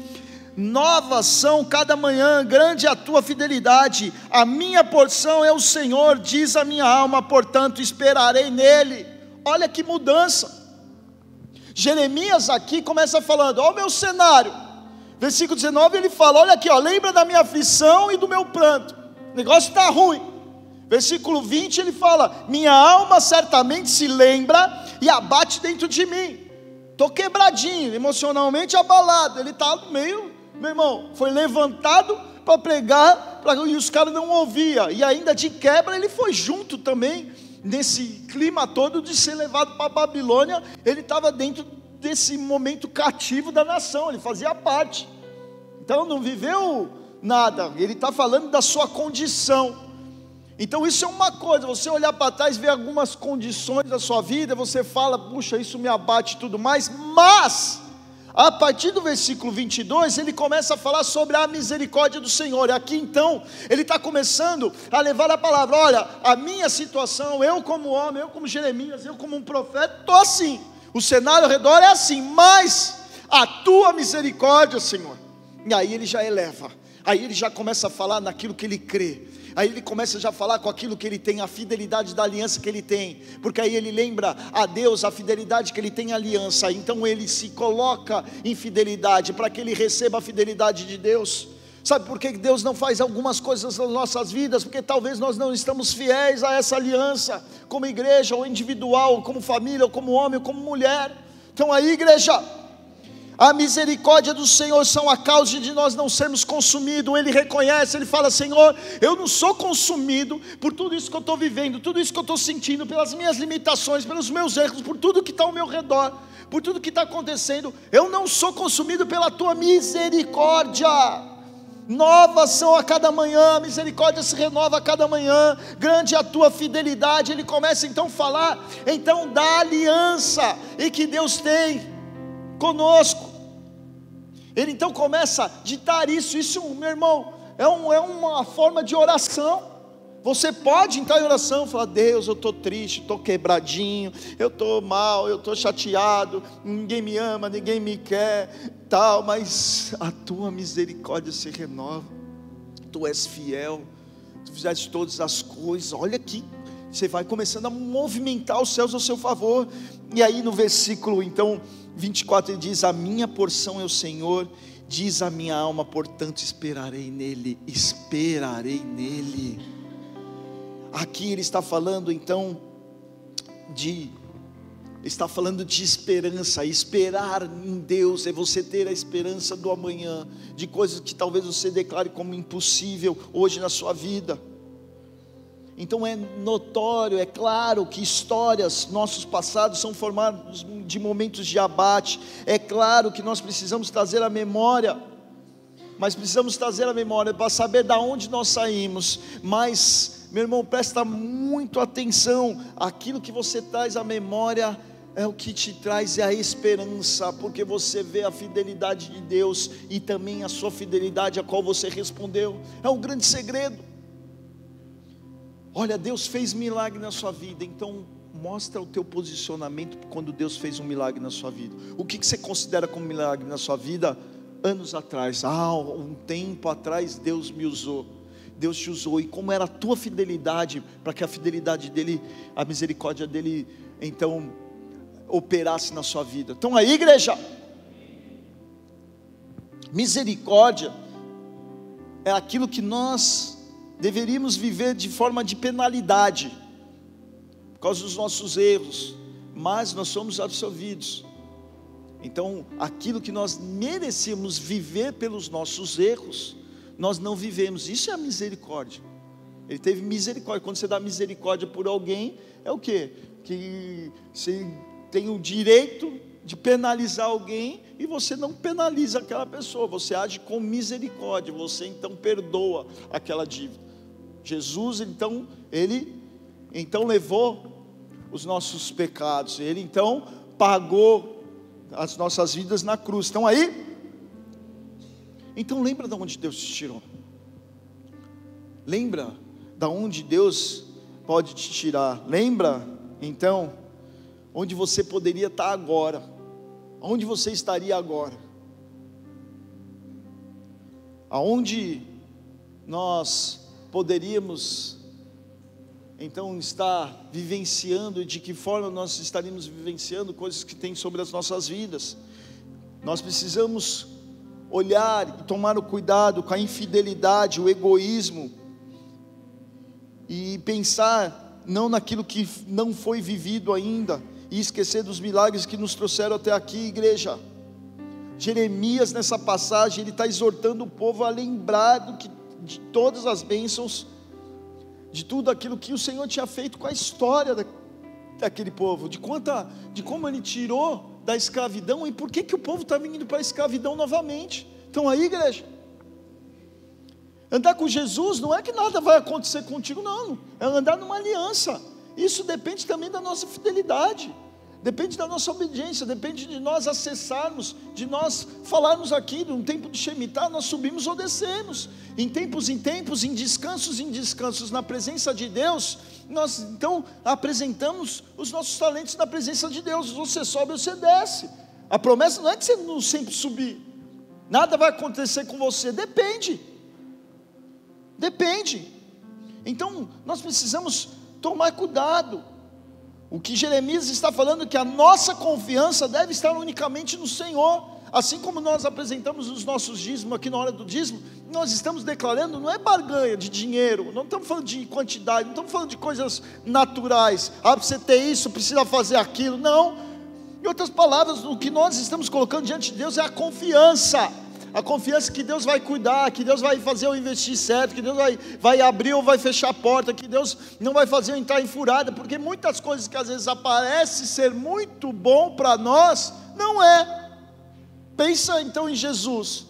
novas são cada manhã, grande é a tua fidelidade. A minha porção é o Senhor, diz a minha alma, portanto esperarei nele. Olha que mudança. Jeremias aqui começa falando: Olha o meu cenário. Versículo 19 ele fala: Olha aqui, ó, lembra da minha aflição e do meu pranto. O negócio está ruim. Versículo 20 ele fala: Minha alma certamente se lembra e abate dentro de mim. Estou quebradinho, emocionalmente abalado. Ele está meio, meu irmão, foi levantado para pregar pra, e os caras não ouviam. E ainda de quebra ele foi junto também, nesse clima todo de ser levado para a Babilônia. Ele estava dentro desse momento cativo da nação, ele fazia parte. Então não viveu nada, ele está falando da sua condição. Então isso é uma coisa, você olhar para trás, ver algumas condições da sua vida, você fala, puxa, isso me abate e tudo mais, mas, a partir do versículo 22, ele começa a falar sobre a misericórdia do Senhor, aqui então, ele está começando a levar a palavra, olha, a minha situação, eu como homem, eu como Jeremias, eu como um profeta, estou assim, o cenário ao redor é assim, mas, a tua misericórdia, Senhor, e aí ele já eleva, aí ele já começa a falar naquilo que ele crê, Aí ele começa já a falar com aquilo que ele tem, a fidelidade da aliança que ele tem, porque aí ele lembra a Deus a fidelidade que ele tem à aliança, então ele se coloca em fidelidade para que ele receba a fidelidade de Deus. Sabe por que Deus não faz algumas coisas nas nossas vidas? Porque talvez nós não estamos fiéis a essa aliança, como igreja, ou individual, ou como família, ou como homem, ou como mulher. Então aí, igreja, a misericórdia do Senhor são a causa de nós não sermos consumidos. Ele reconhece, ele fala: Senhor, eu não sou consumido por tudo isso que eu estou vivendo, tudo isso que eu estou sentindo, pelas minhas limitações, pelos meus erros, por tudo que está ao meu redor, por tudo que está acontecendo. Eu não sou consumido pela tua misericórdia. Novas são a cada manhã, a misericórdia se renova a cada manhã, grande é a tua fidelidade. Ele começa então a falar então da aliança e que Deus tem conosco. Ele então começa a ditar isso, isso, meu irmão, é, um, é uma forma de oração. Você pode entrar em oração e falar: Deus, eu estou triste, estou quebradinho, eu estou mal, eu estou chateado, ninguém me ama, ninguém me quer, tal, mas a tua misericórdia se renova, tu és fiel, tu fizeste todas as coisas, olha aqui, você vai começando a movimentar os céus ao seu favor, e aí no versículo então 24 ele diz: A minha porção é o Senhor, diz a minha alma, portanto esperarei nele, esperarei nele. Aqui ele está falando então de está falando de esperança, esperar em Deus é você ter a esperança do amanhã, de coisas que talvez você declare como impossível hoje na sua vida. Então é notório, é claro que histórias, nossos passados são formados de momentos de abate. É claro que nós precisamos trazer a memória, mas precisamos trazer a memória para saber da onde nós saímos. Mas, meu irmão, presta muito atenção. Aquilo que você traz à memória é o que te traz a esperança, porque você vê a fidelidade de Deus e também a sua fidelidade a qual você respondeu. É um grande segredo. Olha, Deus fez milagre na sua vida, então mostra o teu posicionamento quando Deus fez um milagre na sua vida. O que, que você considera como milagre na sua vida? Anos atrás, ah, um tempo atrás Deus me usou. Deus te usou, e como era a tua fidelidade, para que a fidelidade dele, a misericórdia dele, então, operasse na sua vida. Então aí, igreja, misericórdia é aquilo que nós deveríamos viver de forma de penalidade, por causa dos nossos erros, mas nós somos absolvidos. Então, aquilo que nós merecemos viver pelos nossos erros, nós não vivemos. Isso é a misericórdia. Ele teve misericórdia. Quando você dá misericórdia por alguém, é o quê? Que você tem o direito de penalizar alguém e você não penaliza aquela pessoa, você age com misericórdia, você então perdoa aquela dívida. Jesus então, ele então levou os nossos pecados, ele então pagou as nossas vidas na cruz. Estão aí? Então lembra de onde Deus te tirou. Lembra da onde Deus pode te tirar. Lembra então onde você poderia estar agora. Onde você estaria agora? aonde nós poderíamos então estar vivenciando e de que forma nós estaríamos vivenciando coisas que tem sobre as nossas vidas. Nós precisamos olhar e tomar o cuidado com a infidelidade, o egoísmo e pensar não naquilo que não foi vivido ainda e esquecer dos milagres que nos trouxeram até aqui, igreja. Jeremias, nessa passagem, ele está exortando o povo a lembrar do que, de todas as bênçãos, de tudo aquilo que o Senhor tinha feito com a história da, daquele povo, de, quanta, de como ele tirou da escravidão e por que, que o povo está vindo para a escravidão novamente. Então aí, igreja, andar com Jesus não é que nada vai acontecer contigo, não, é andar numa aliança. Isso depende também da nossa fidelidade. Depende da nossa obediência, depende de nós acessarmos, de nós falarmos aqui, num tempo de Shemitah, nós subimos ou descemos. Em tempos em tempos, em descansos em descansos, na presença de Deus, nós então apresentamos os nossos talentos na presença de Deus. Você sobe ou você desce. A promessa não é que você não sempre subir. Nada vai acontecer com você, depende. Depende. Então, nós precisamos tomar cuidado. O que Jeremias está falando é que a nossa confiança deve estar unicamente no Senhor. Assim como nós apresentamos os nossos dízimos aqui na hora do dízimo, nós estamos declarando, não é barganha de dinheiro, não estamos falando de quantidade, não estamos falando de coisas naturais. Ah, você ter isso, precisa fazer aquilo. Não. Em outras palavras, o que nós estamos colocando diante de Deus é a confiança a confiança que Deus vai cuidar, que Deus vai fazer eu investir certo, que Deus vai, vai abrir ou vai fechar a porta, que Deus não vai fazer eu entrar em furada, porque muitas coisas que às vezes aparecem ser muito bom para nós, não é. Pensa então em Jesus,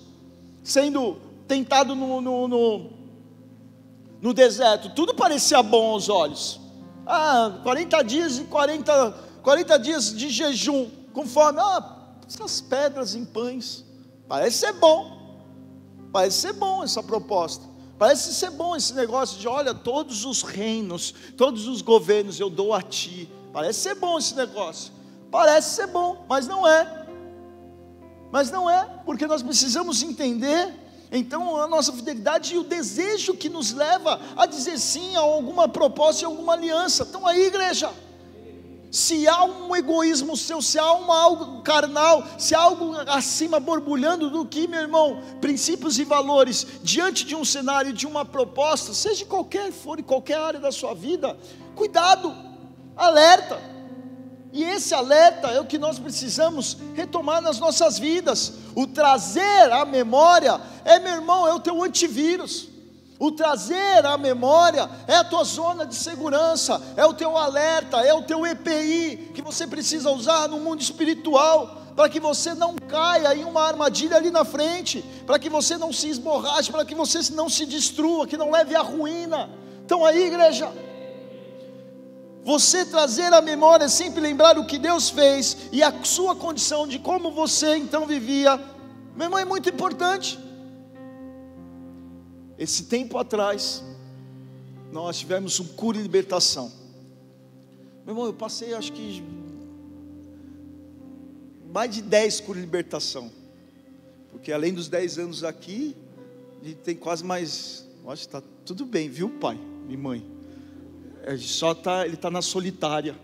sendo tentado no, no, no, no deserto, tudo parecia bom aos olhos. Ah, 40 dias e 40, 40 dias de jejum, com fome. Ah, essas pedras em pães. Parece ser bom. Parece ser bom essa proposta. Parece ser bom esse negócio de, olha, todos os reinos, todos os governos eu dou a ti. Parece ser bom esse negócio. Parece ser bom, mas não é. Mas não é, porque nós precisamos entender então a nossa fidelidade e o desejo que nos leva a dizer sim a alguma proposta e alguma aliança. Então aí, igreja, se há um egoísmo seu, se há um algo carnal, se há algo acima borbulhando do que, meu irmão, princípios e valores, diante de um cenário, de uma proposta, seja qualquer for, em qualquer área da sua vida, cuidado, alerta. E esse alerta é o que nós precisamos retomar nas nossas vidas. O trazer à memória é, meu irmão, é o teu antivírus. O trazer à memória é a tua zona de segurança, é o teu alerta, é o teu EPI que você precisa usar no mundo espiritual, para que você não caia em uma armadilha ali na frente, para que você não se esborrache, para que você não se destrua, que não leve à ruína. Então aí, igreja, você trazer à memória, é sempre lembrar o que Deus fez e a sua condição de como você então vivia, meu irmão, é muito importante. Esse tempo atrás, nós tivemos um cura e libertação. Meu irmão, eu passei acho que mais de 10 cura e libertação. Porque além dos 10 anos aqui, a gente tem quase mais. Acho que está tudo bem, viu, pai e mãe? É, só tá, ele está na solitária.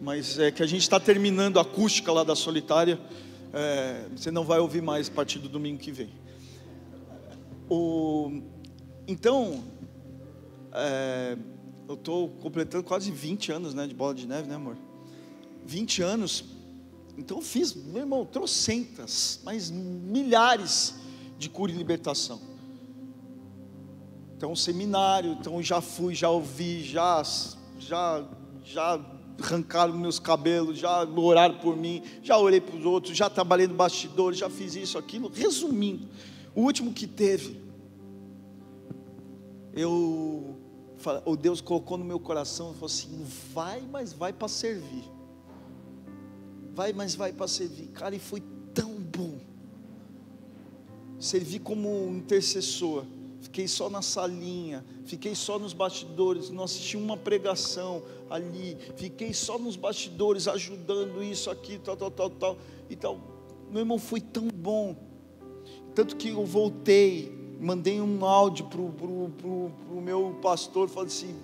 Mas é que a gente está terminando a acústica lá da solitária. É, você não vai ouvir mais a partir do domingo que vem. O, então, é, eu estou completando quase 20 anos né, de bola de neve, né, amor? 20 anos. Então, eu fiz, meu irmão, trocentas, mas milhares de cura e libertação. Então, seminário, então já fui, já ouvi, já, já, já arrancaram meus cabelos, já oraram por mim, já orei para os outros, já trabalhei no bastidor, já fiz isso, aquilo. Resumindo, o último que teve eu, o Deus colocou no meu coração falou assim: vai, mas vai para servir. Vai, mas vai para servir. Cara, e foi tão bom. Servi como intercessor. Fiquei só na salinha, fiquei só nos bastidores, não assisti uma pregação ali, fiquei só nos bastidores ajudando isso aqui, tal, tal, tal, tal e tal. Meu irmão, foi tão bom. Tanto que eu voltei mandei um áudio para o meu pastor, falei assim,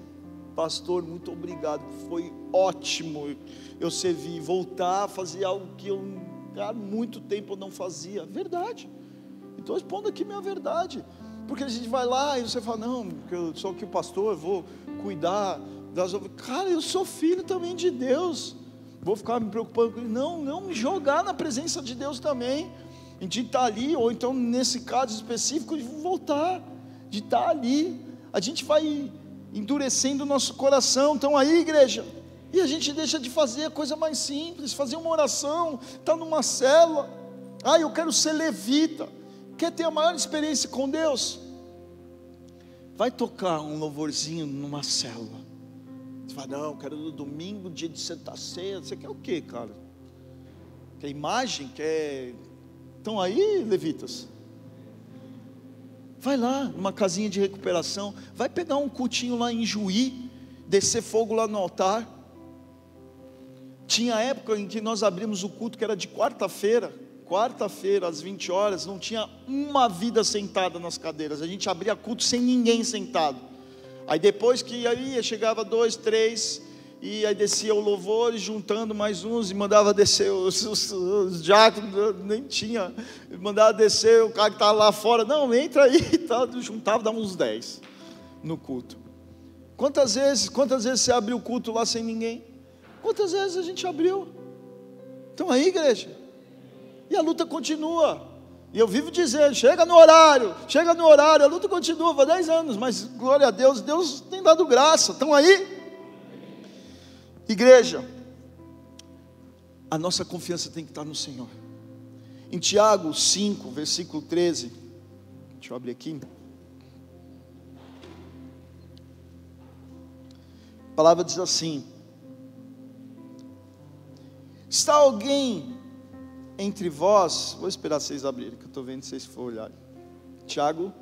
pastor, muito obrigado, foi ótimo eu servir, voltar a fazer algo que eu há muito tempo não fazia, verdade, então respondo aqui minha verdade, porque a gente vai lá e você fala, não, eu sou aqui o pastor, eu vou cuidar das cara, eu sou filho também de Deus, vou ficar me preocupando com isso, não, não me jogar na presença de Deus também, de estar ali, ou então nesse caso específico, de voltar, de estar ali. A gente vai endurecendo o nosso coração. Então aí, igreja, e a gente deixa de fazer a coisa mais simples, fazer uma oração, estar tá numa célula. Ah, eu quero ser levita. Quer ter a maior experiência com Deus? Vai tocar um louvorzinho numa célula. Você fala, não, eu quero no domingo, dia de Santa Ceia. Você quer o quê, cara? Quer imagem? Quer Estão aí, levitas? Vai lá, numa casinha de recuperação, vai pegar um cultinho lá em Juí, descer fogo lá no altar. Tinha época em que nós abrimos o culto que era de quarta-feira, quarta-feira às 20 horas, não tinha uma vida sentada nas cadeiras. A gente abria culto sem ninguém sentado. Aí depois que ia, chegava dois, três, e aí descia o louvor, juntando mais uns, e mandava descer os, os, os diáconos, nem tinha, mandava descer o cara que estava lá fora, não, entra aí tal, juntava, dava uns 10 no culto. Quantas vezes, quantas vezes você abriu o culto lá sem ninguém? Quantas vezes a gente abriu? Então aí, igreja. E a luta continua. E eu vivo dizendo, chega no horário, chega no horário, a luta continua, há 10 anos, mas glória a Deus, Deus tem dado graça. Estão aí? Igreja, a nossa confiança tem que estar no Senhor. Em Tiago 5, versículo 13, deixa eu abrir aqui. A palavra diz assim: Está alguém entre vós, vou esperar vocês abrirem, que eu estou vendo vocês for olhar. Tiago,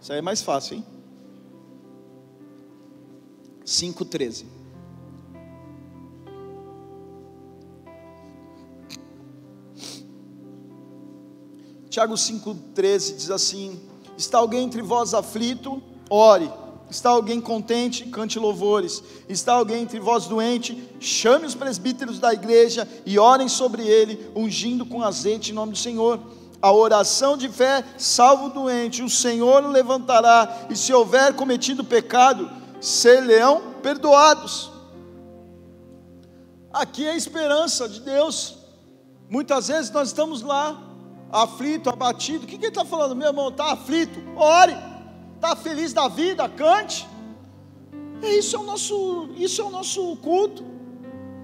isso aí é mais fácil, hein? 5,13. Tiago 5,13 diz assim: Está alguém entre vós aflito? Ore. Está alguém contente? Cante louvores. Está alguém entre vós doente? Chame os presbíteros da igreja e orem sobre ele, ungindo com azeite em nome do Senhor. A oração de fé salva o doente, o Senhor o levantará, e se houver cometido pecado, ser-lhe-ão perdoados. Aqui é a esperança de Deus. Muitas vezes nós estamos lá, aflito, abatido. O que, que ele está falando? Meu irmão, está aflito? Ore. Está feliz da vida? Cante. É, isso, é o nosso, isso é o nosso culto.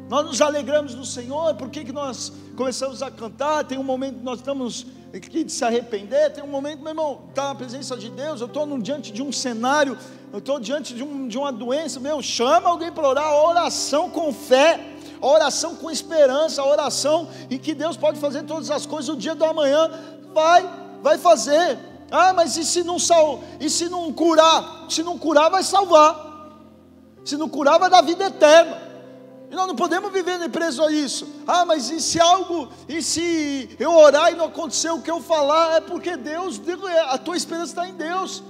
Nós nos alegramos no Senhor, por que, que nós começamos a cantar? Tem um momento que nós estamos aqui de se arrepender, tem um momento, meu irmão, está na presença de Deus, eu estou diante de um cenário, eu estou diante de, um, de uma doença, meu, chama alguém para orar, oração com fé a oração com esperança, a oração em que Deus pode fazer todas as coisas, o dia do amanhã vai, vai fazer. Ah, mas e se não sal, e se não curar? Se não curar, vai salvar. Se não curar, vai dar vida eterna. E nós não podemos viver preso a isso. Ah, mas e se algo, e se eu orar e não acontecer o que eu falar, é porque Deus, a tua esperança está em Deus.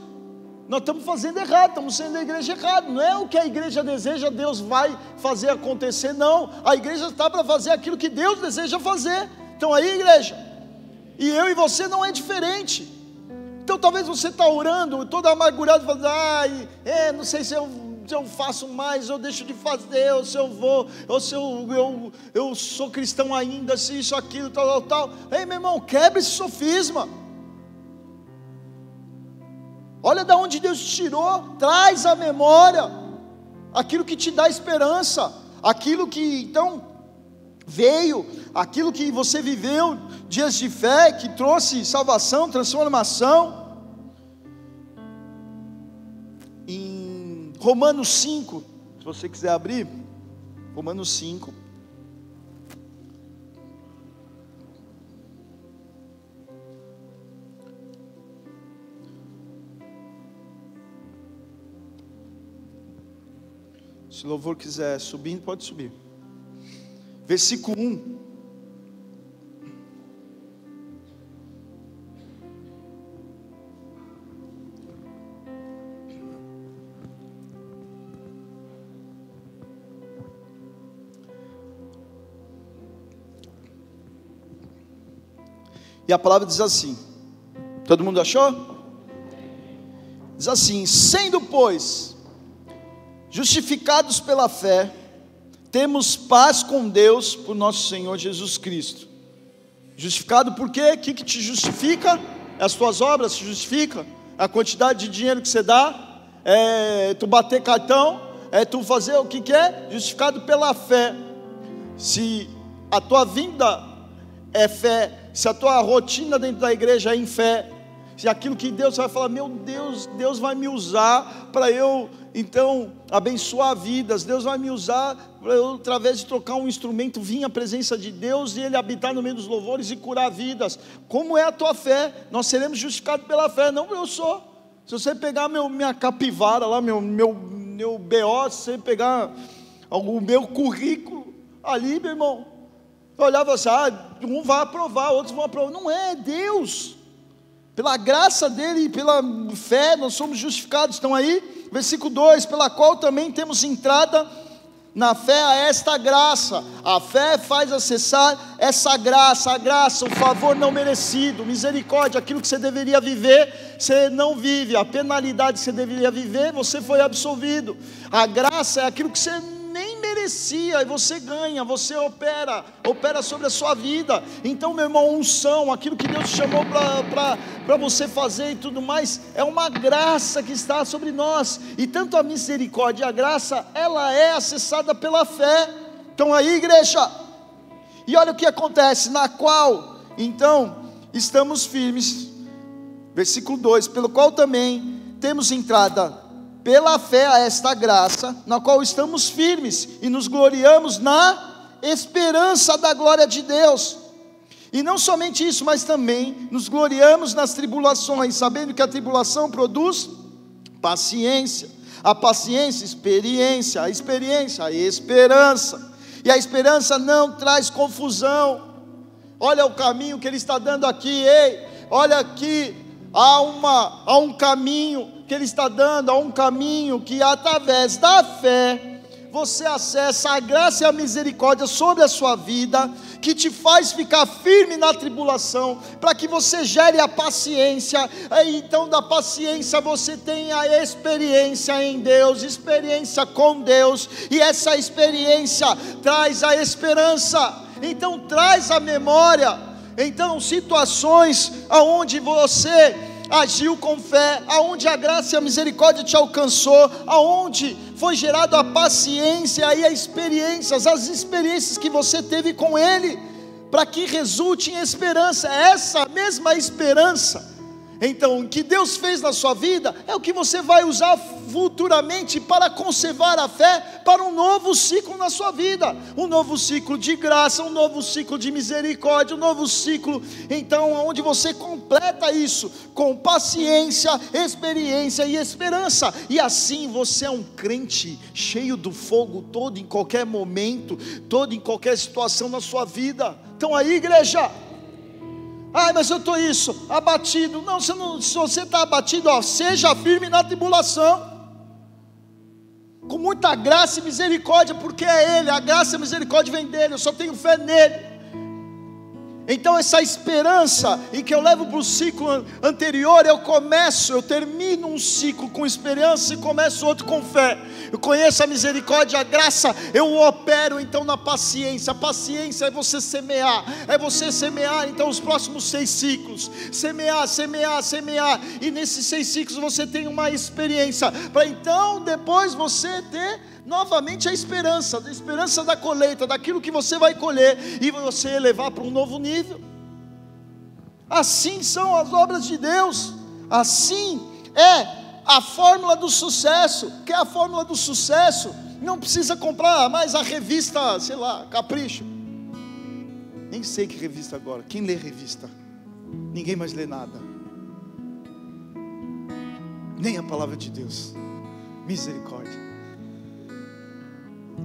Nós estamos fazendo errado, estamos sendo a igreja errada. Não é o que a igreja deseja, Deus vai fazer acontecer, não. A igreja está para fazer aquilo que Deus deseja fazer. Então aí, igreja, e eu e você não é diferente. Então talvez você está orando, todo amargurado, falando, ai, é, não sei se eu, se eu faço mais, ou deixo de fazer, ou se eu vou, ou se eu, eu, eu sou cristão ainda, se isso, aquilo, tal, tal, tal. Ei, meu irmão, quebre esse sofisma. Olha de onde Deus te tirou, traz à memória aquilo que te dá esperança, aquilo que então veio, aquilo que você viveu, dias de fé, que trouxe salvação, transformação. Em Romanos 5, se você quiser abrir, Romanos 5. Se o louvor quiser subindo, pode subir. Versículo 1. E a palavra diz assim: Todo mundo achou? Diz assim: sendo, pois, justificados pela fé, temos paz com Deus por nosso Senhor Jesus Cristo. Justificado por quê? O que, que te justifica? É as tuas obras te justifica? É a quantidade de dinheiro que você dá? É tu bater cartão? É tu fazer o que, que é? Justificado pela fé. Se a tua vinda é fé, se a tua rotina dentro da igreja é em fé, se aquilo que Deus vai falar, meu Deus, Deus vai me usar para eu então abençoar vidas, Deus vai me usar através de trocar um instrumento, vir à presença de Deus e Ele habitar no meio dos louvores e curar vidas. Como é a tua fé? Nós seremos justificados pela fé, não eu sou. Se você pegar meu, minha capivara lá, meu, meu, meu BO, se você pegar o meu currículo ali, meu irmão, olhava assim, ah, um vai aprovar, outros vão aprovar. Não é, é Deus. Pela graça dele e pela fé, nós somos justificados. Estão aí? Versículo 2: pela qual também temos entrada na fé a esta graça. A fé faz acessar essa graça, a graça, o favor não merecido, misericórdia, aquilo que você deveria viver, você não vive. A penalidade que você deveria viver, você foi absolvido. A graça é aquilo que você merecia, e você ganha, você opera, opera sobre a sua vida. Então, meu irmão, unção, aquilo que Deus chamou para você fazer e tudo mais, é uma graça que está sobre nós. E tanto a misericórdia e a graça, ela é acessada pela fé. Então aí, igreja, e olha o que acontece, na qual, então, estamos firmes. Versículo 2: pelo qual também temos entrada pela fé a esta graça, na qual estamos firmes e nos gloriamos na esperança da glória de Deus. E não somente isso, mas também nos gloriamos nas tribulações, sabendo que a tribulação produz paciência, a paciência, experiência, a experiência, a esperança, e a esperança não traz confusão. Olha o caminho que ele está dando aqui, ei, olha aqui, há, uma, há um caminho que Ele está dando, há um caminho que, através da fé, você acessa a graça e a misericórdia sobre a sua vida, que te faz ficar firme na tribulação, para que você gere a paciência, e então da paciência você tem a experiência em Deus, experiência com Deus, e essa experiência traz a esperança, então traz a memória, então situações aonde você agiu com fé, aonde a graça e a misericórdia te alcançou, aonde foi gerado a paciência e as experiências, as experiências que você teve com Ele, para que resulte em esperança, essa mesma esperança então, o que Deus fez na sua vida é o que você vai usar futuramente para conservar a fé para um novo ciclo na sua vida, um novo ciclo de graça, um novo ciclo de misericórdia, um novo ciclo, então, onde você completa isso com paciência, experiência e esperança, e assim você é um crente cheio do fogo todo em qualquer momento, todo em qualquer situação na sua vida. Então, aí, igreja, Ai, mas eu estou isso, abatido. Não, se você está abatido, ó, seja firme na tribulação. Com muita graça e misericórdia, porque é Ele, a graça e a misericórdia vem dele, eu só tenho fé nele. Então, essa esperança, em que eu levo para o ciclo anterior, eu começo, eu termino um ciclo com esperança e começo outro com fé. Eu conheço a misericórdia, a graça, eu opero então na paciência. A paciência é você semear, é você semear então os próximos seis ciclos. Semear, semear, semear. E nesses seis ciclos você tem uma experiência, para então depois você ter novamente a esperança, a esperança da colheita, daquilo que você vai colher e você elevar para um novo nível. Assim são as obras de Deus, assim é a fórmula do sucesso. Que é a fórmula do sucesso? Não precisa comprar mais a revista, sei lá, Capricho. Nem sei que revista agora. Quem lê revista? Ninguém mais lê nada. Nem a palavra de Deus. Misericórdia.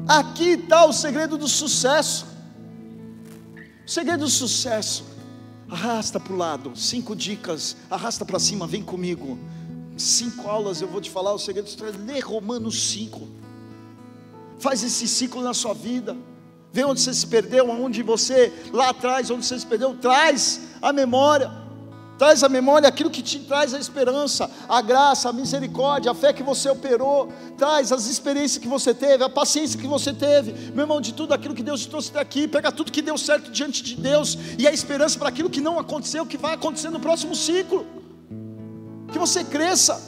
Aqui está o segredo do sucesso. O segredo do sucesso. Arrasta para o lado. Cinco dicas. Arrasta para cima. Vem comigo. Cinco aulas eu vou te falar o segredo do sucesso. Lê Romanos 5. Faz esse ciclo na sua vida. Vê onde você se perdeu, onde você, lá atrás, onde você se perdeu, traz a memória. Traz a memória aquilo que te traz a esperança, a graça, a misericórdia, a fé que você operou. Traz as experiências que você teve, a paciência que você teve. Meu irmão, de tudo aquilo que Deus te trouxe daqui, pega tudo que deu certo diante de Deus e a esperança para aquilo que não aconteceu, que vai acontecer no próximo ciclo. Que você cresça.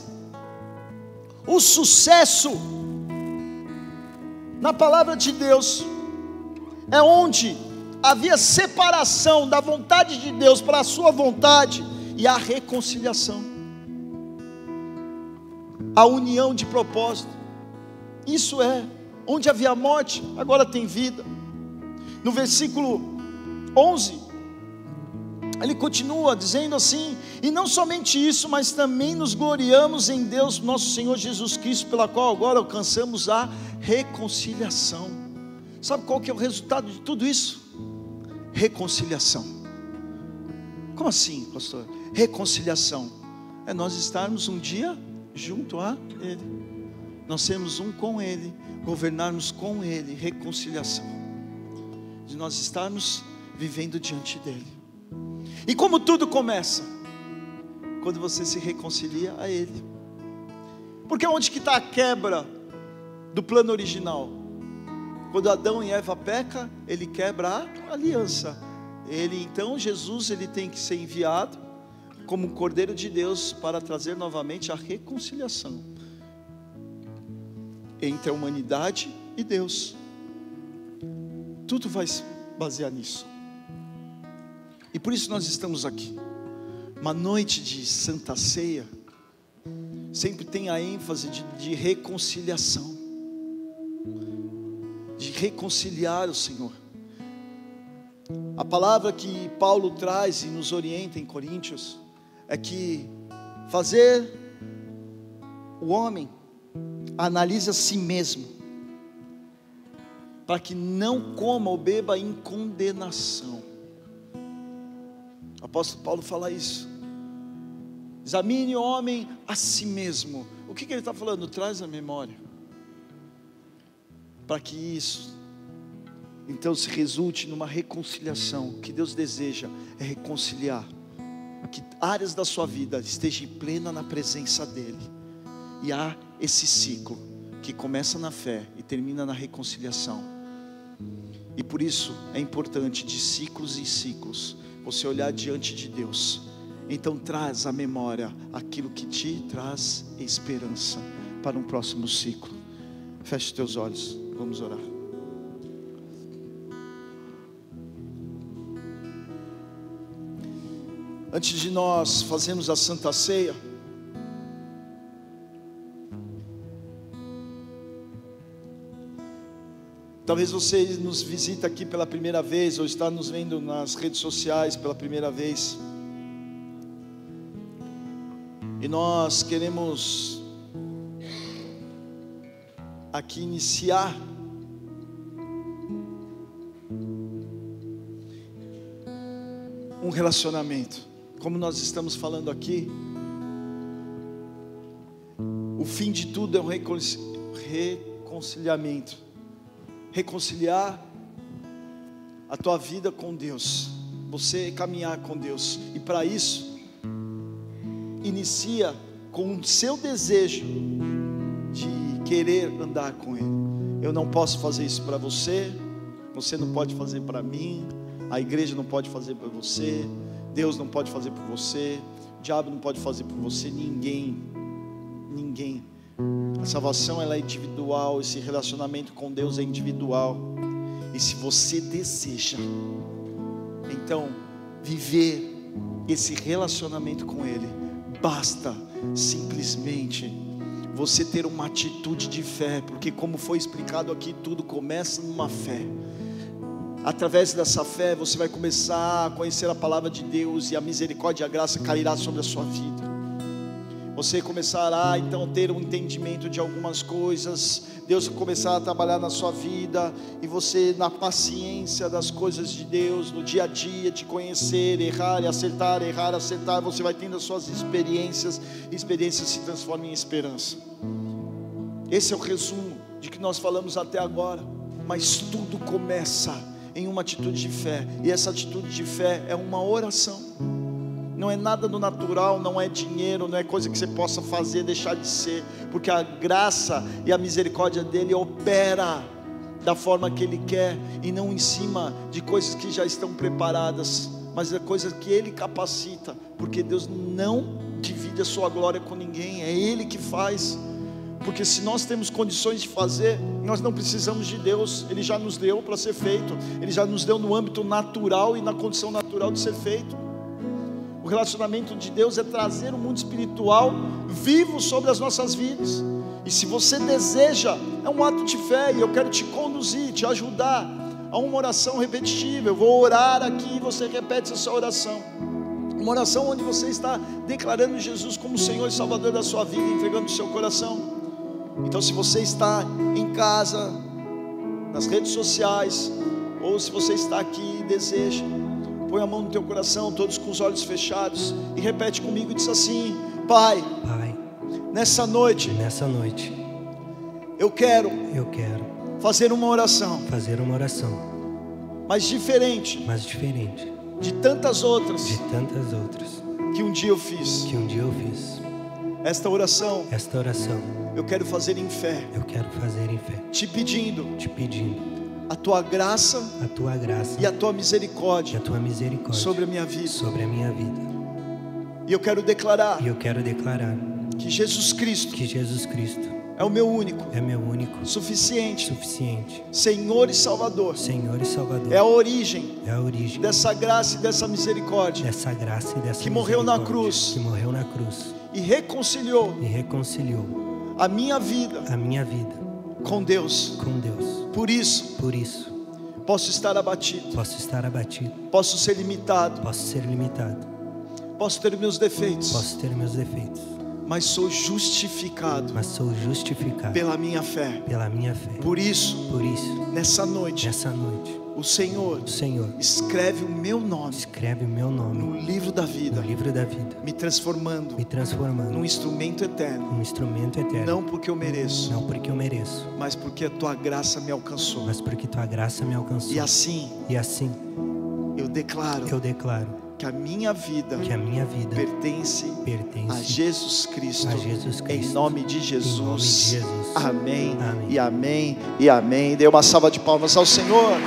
O sucesso na palavra de Deus é onde havia separação da vontade de Deus para a sua vontade e a reconciliação, a união de propósito. Isso é, onde havia morte, agora tem vida. No versículo 11, ele continua dizendo assim: E não somente isso, mas também nos gloriamos em Deus, nosso Senhor Jesus Cristo, pela qual agora alcançamos a reconciliação. Sabe qual que é o resultado de tudo isso? Reconciliação. Como assim, pastor? Reconciliação é nós estarmos um dia junto a Ele, nós sermos um com Ele, governarmos com Ele, reconciliação, de nós estarmos vivendo diante dEle. E como tudo começa? Quando você se reconcilia a Ele. Porque onde que está a quebra do plano original? Quando Adão e Eva peca, ele quebra a aliança. Ele então Jesus ele tem que ser enviado como Cordeiro de Deus para trazer novamente a reconciliação entre a humanidade e Deus. Tudo vai se basear nisso. E por isso nós estamos aqui. Uma noite de Santa Ceia sempre tem a ênfase de, de reconciliação, de reconciliar o Senhor. A palavra que Paulo traz e nos orienta em Coríntios é que fazer o homem analise a si mesmo, para que não coma ou beba em condenação. O apóstolo Paulo fala isso. Examine o homem a si mesmo. O que, que ele está falando? Traz a memória. Para que isso, então, se resulte numa reconciliação. O que Deus deseja é reconciliar. Áreas da sua vida estejam plena na presença dEle. E há esse ciclo que começa na fé e termina na reconciliação. E por isso é importante, de ciclos em ciclos, você olhar diante de Deus. Então traz à memória aquilo que te traz esperança para um próximo ciclo. Feche teus olhos, vamos orar. Antes de nós fazermos a Santa Ceia, Talvez você nos visita aqui pela primeira vez ou está nos vendo nas redes sociais pela primeira vez. E nós queremos aqui iniciar um relacionamento. Como nós estamos falando aqui, o fim de tudo é um reconciliamento. Reconciliar a tua vida com Deus, você caminhar com Deus, e para isso, inicia com o seu desejo de querer andar com Ele. Eu não posso fazer isso para você, você não pode fazer para mim, a igreja não pode fazer para você, Deus não pode fazer por você, o diabo não pode fazer por você, ninguém, ninguém. A salvação ela é individual, esse relacionamento com Deus é individual. E se você deseja, então viver esse relacionamento com Ele, basta simplesmente você ter uma atitude de fé, porque como foi explicado aqui, tudo começa numa fé. Através dessa fé você vai começar a conhecer a palavra de Deus e a misericórdia e a graça cairá sobre a sua vida você começará então a ter um entendimento de algumas coisas, Deus começar a trabalhar na sua vida, e você, na paciência das coisas de Deus, no dia a dia, te conhecer, errar e acertar, errar, acertar, você vai tendo as suas experiências, e experiências se transformam em esperança. Esse é o resumo de que nós falamos até agora. Mas tudo começa em uma atitude de fé, e essa atitude de fé é uma oração. Não é nada do natural, não é dinheiro, não é coisa que você possa fazer, deixar de ser, porque a graça e a misericórdia dele opera da forma que ele quer e não em cima de coisas que já estão preparadas, mas é coisa que ele capacita, porque Deus não divide a sua glória com ninguém, é ele que faz. Porque se nós temos condições de fazer, nós não precisamos de Deus, Ele já nos deu para ser feito, Ele já nos deu no âmbito natural e na condição natural de ser feito. O relacionamento de Deus é trazer o mundo espiritual vivo sobre as nossas vidas. E se você deseja, é um ato de fé, e eu quero te conduzir, te ajudar a uma oração repetitiva. Eu vou orar aqui e você repete essa oração. Uma oração onde você está declarando Jesus como Senhor e Salvador da sua vida, entregando o seu coração. Então, se você está em casa, nas redes sociais, ou se você está aqui e deseja, põe a mão no teu coração, todos com os olhos fechados, e repete comigo e diz assim: Pai, Pai, nessa noite, nessa noite eu quero eu quero fazer uma oração, fazer uma oração, mas diferente mas diferente de tantas outras de tantas outras que um dia eu fiz. que um dia eu fiz. Esta oração Esta oração eu quero fazer em fé, eu quero fazer em fé, te pedindo te pedindo a tua graça a tua graça e a tua e a misericórdia tua misericórdia sobre a minha vida. sobre a minha vida. E eu quero declarar E eu quero declarar que Jesus Cristo que Jesus Cristo é o meu único, é meu único, suficiente, suficiente, Senhor e Salvador. Senhor e Salvador. É a origem É a origem dessa graça e dessa misericórdia dessa graça e dessa Que morreu na misericórdia, cruz. que morreu na cruz e reconciliou e reconciliou a minha vida a minha vida com Deus. com Deus. Por isso, Por isso, posso estar abatido, posso estar abatido, posso ser limitado, posso ser limitado, posso ter meus defeitos, posso ter meus defeitos, mas sou justificado mas sou justificado pela minha fé. pela minha fé. Por isso, Por isso, nessa noite, nessa noite, o Senhor Senhor escreve o meu nome escreve o meu nome no livro da no vida, livro da vida, me transformando me transformando num instrumento eterno, num instrumento eterno. não porque eu mereço, Não porque eu mereço, mas porque a tua graça me alcançou. mas porque tua graça me alcançou. E assim E assim eu declaro eu declaro que a minha vida que a minha vida pertence pertence a Jesus Cristo. a Jesus Em Cristo. nome de Em nome de Jesus. Jesus. Amém, Amém. e amém e amém. Dê uma salva de palmas ao Senhor.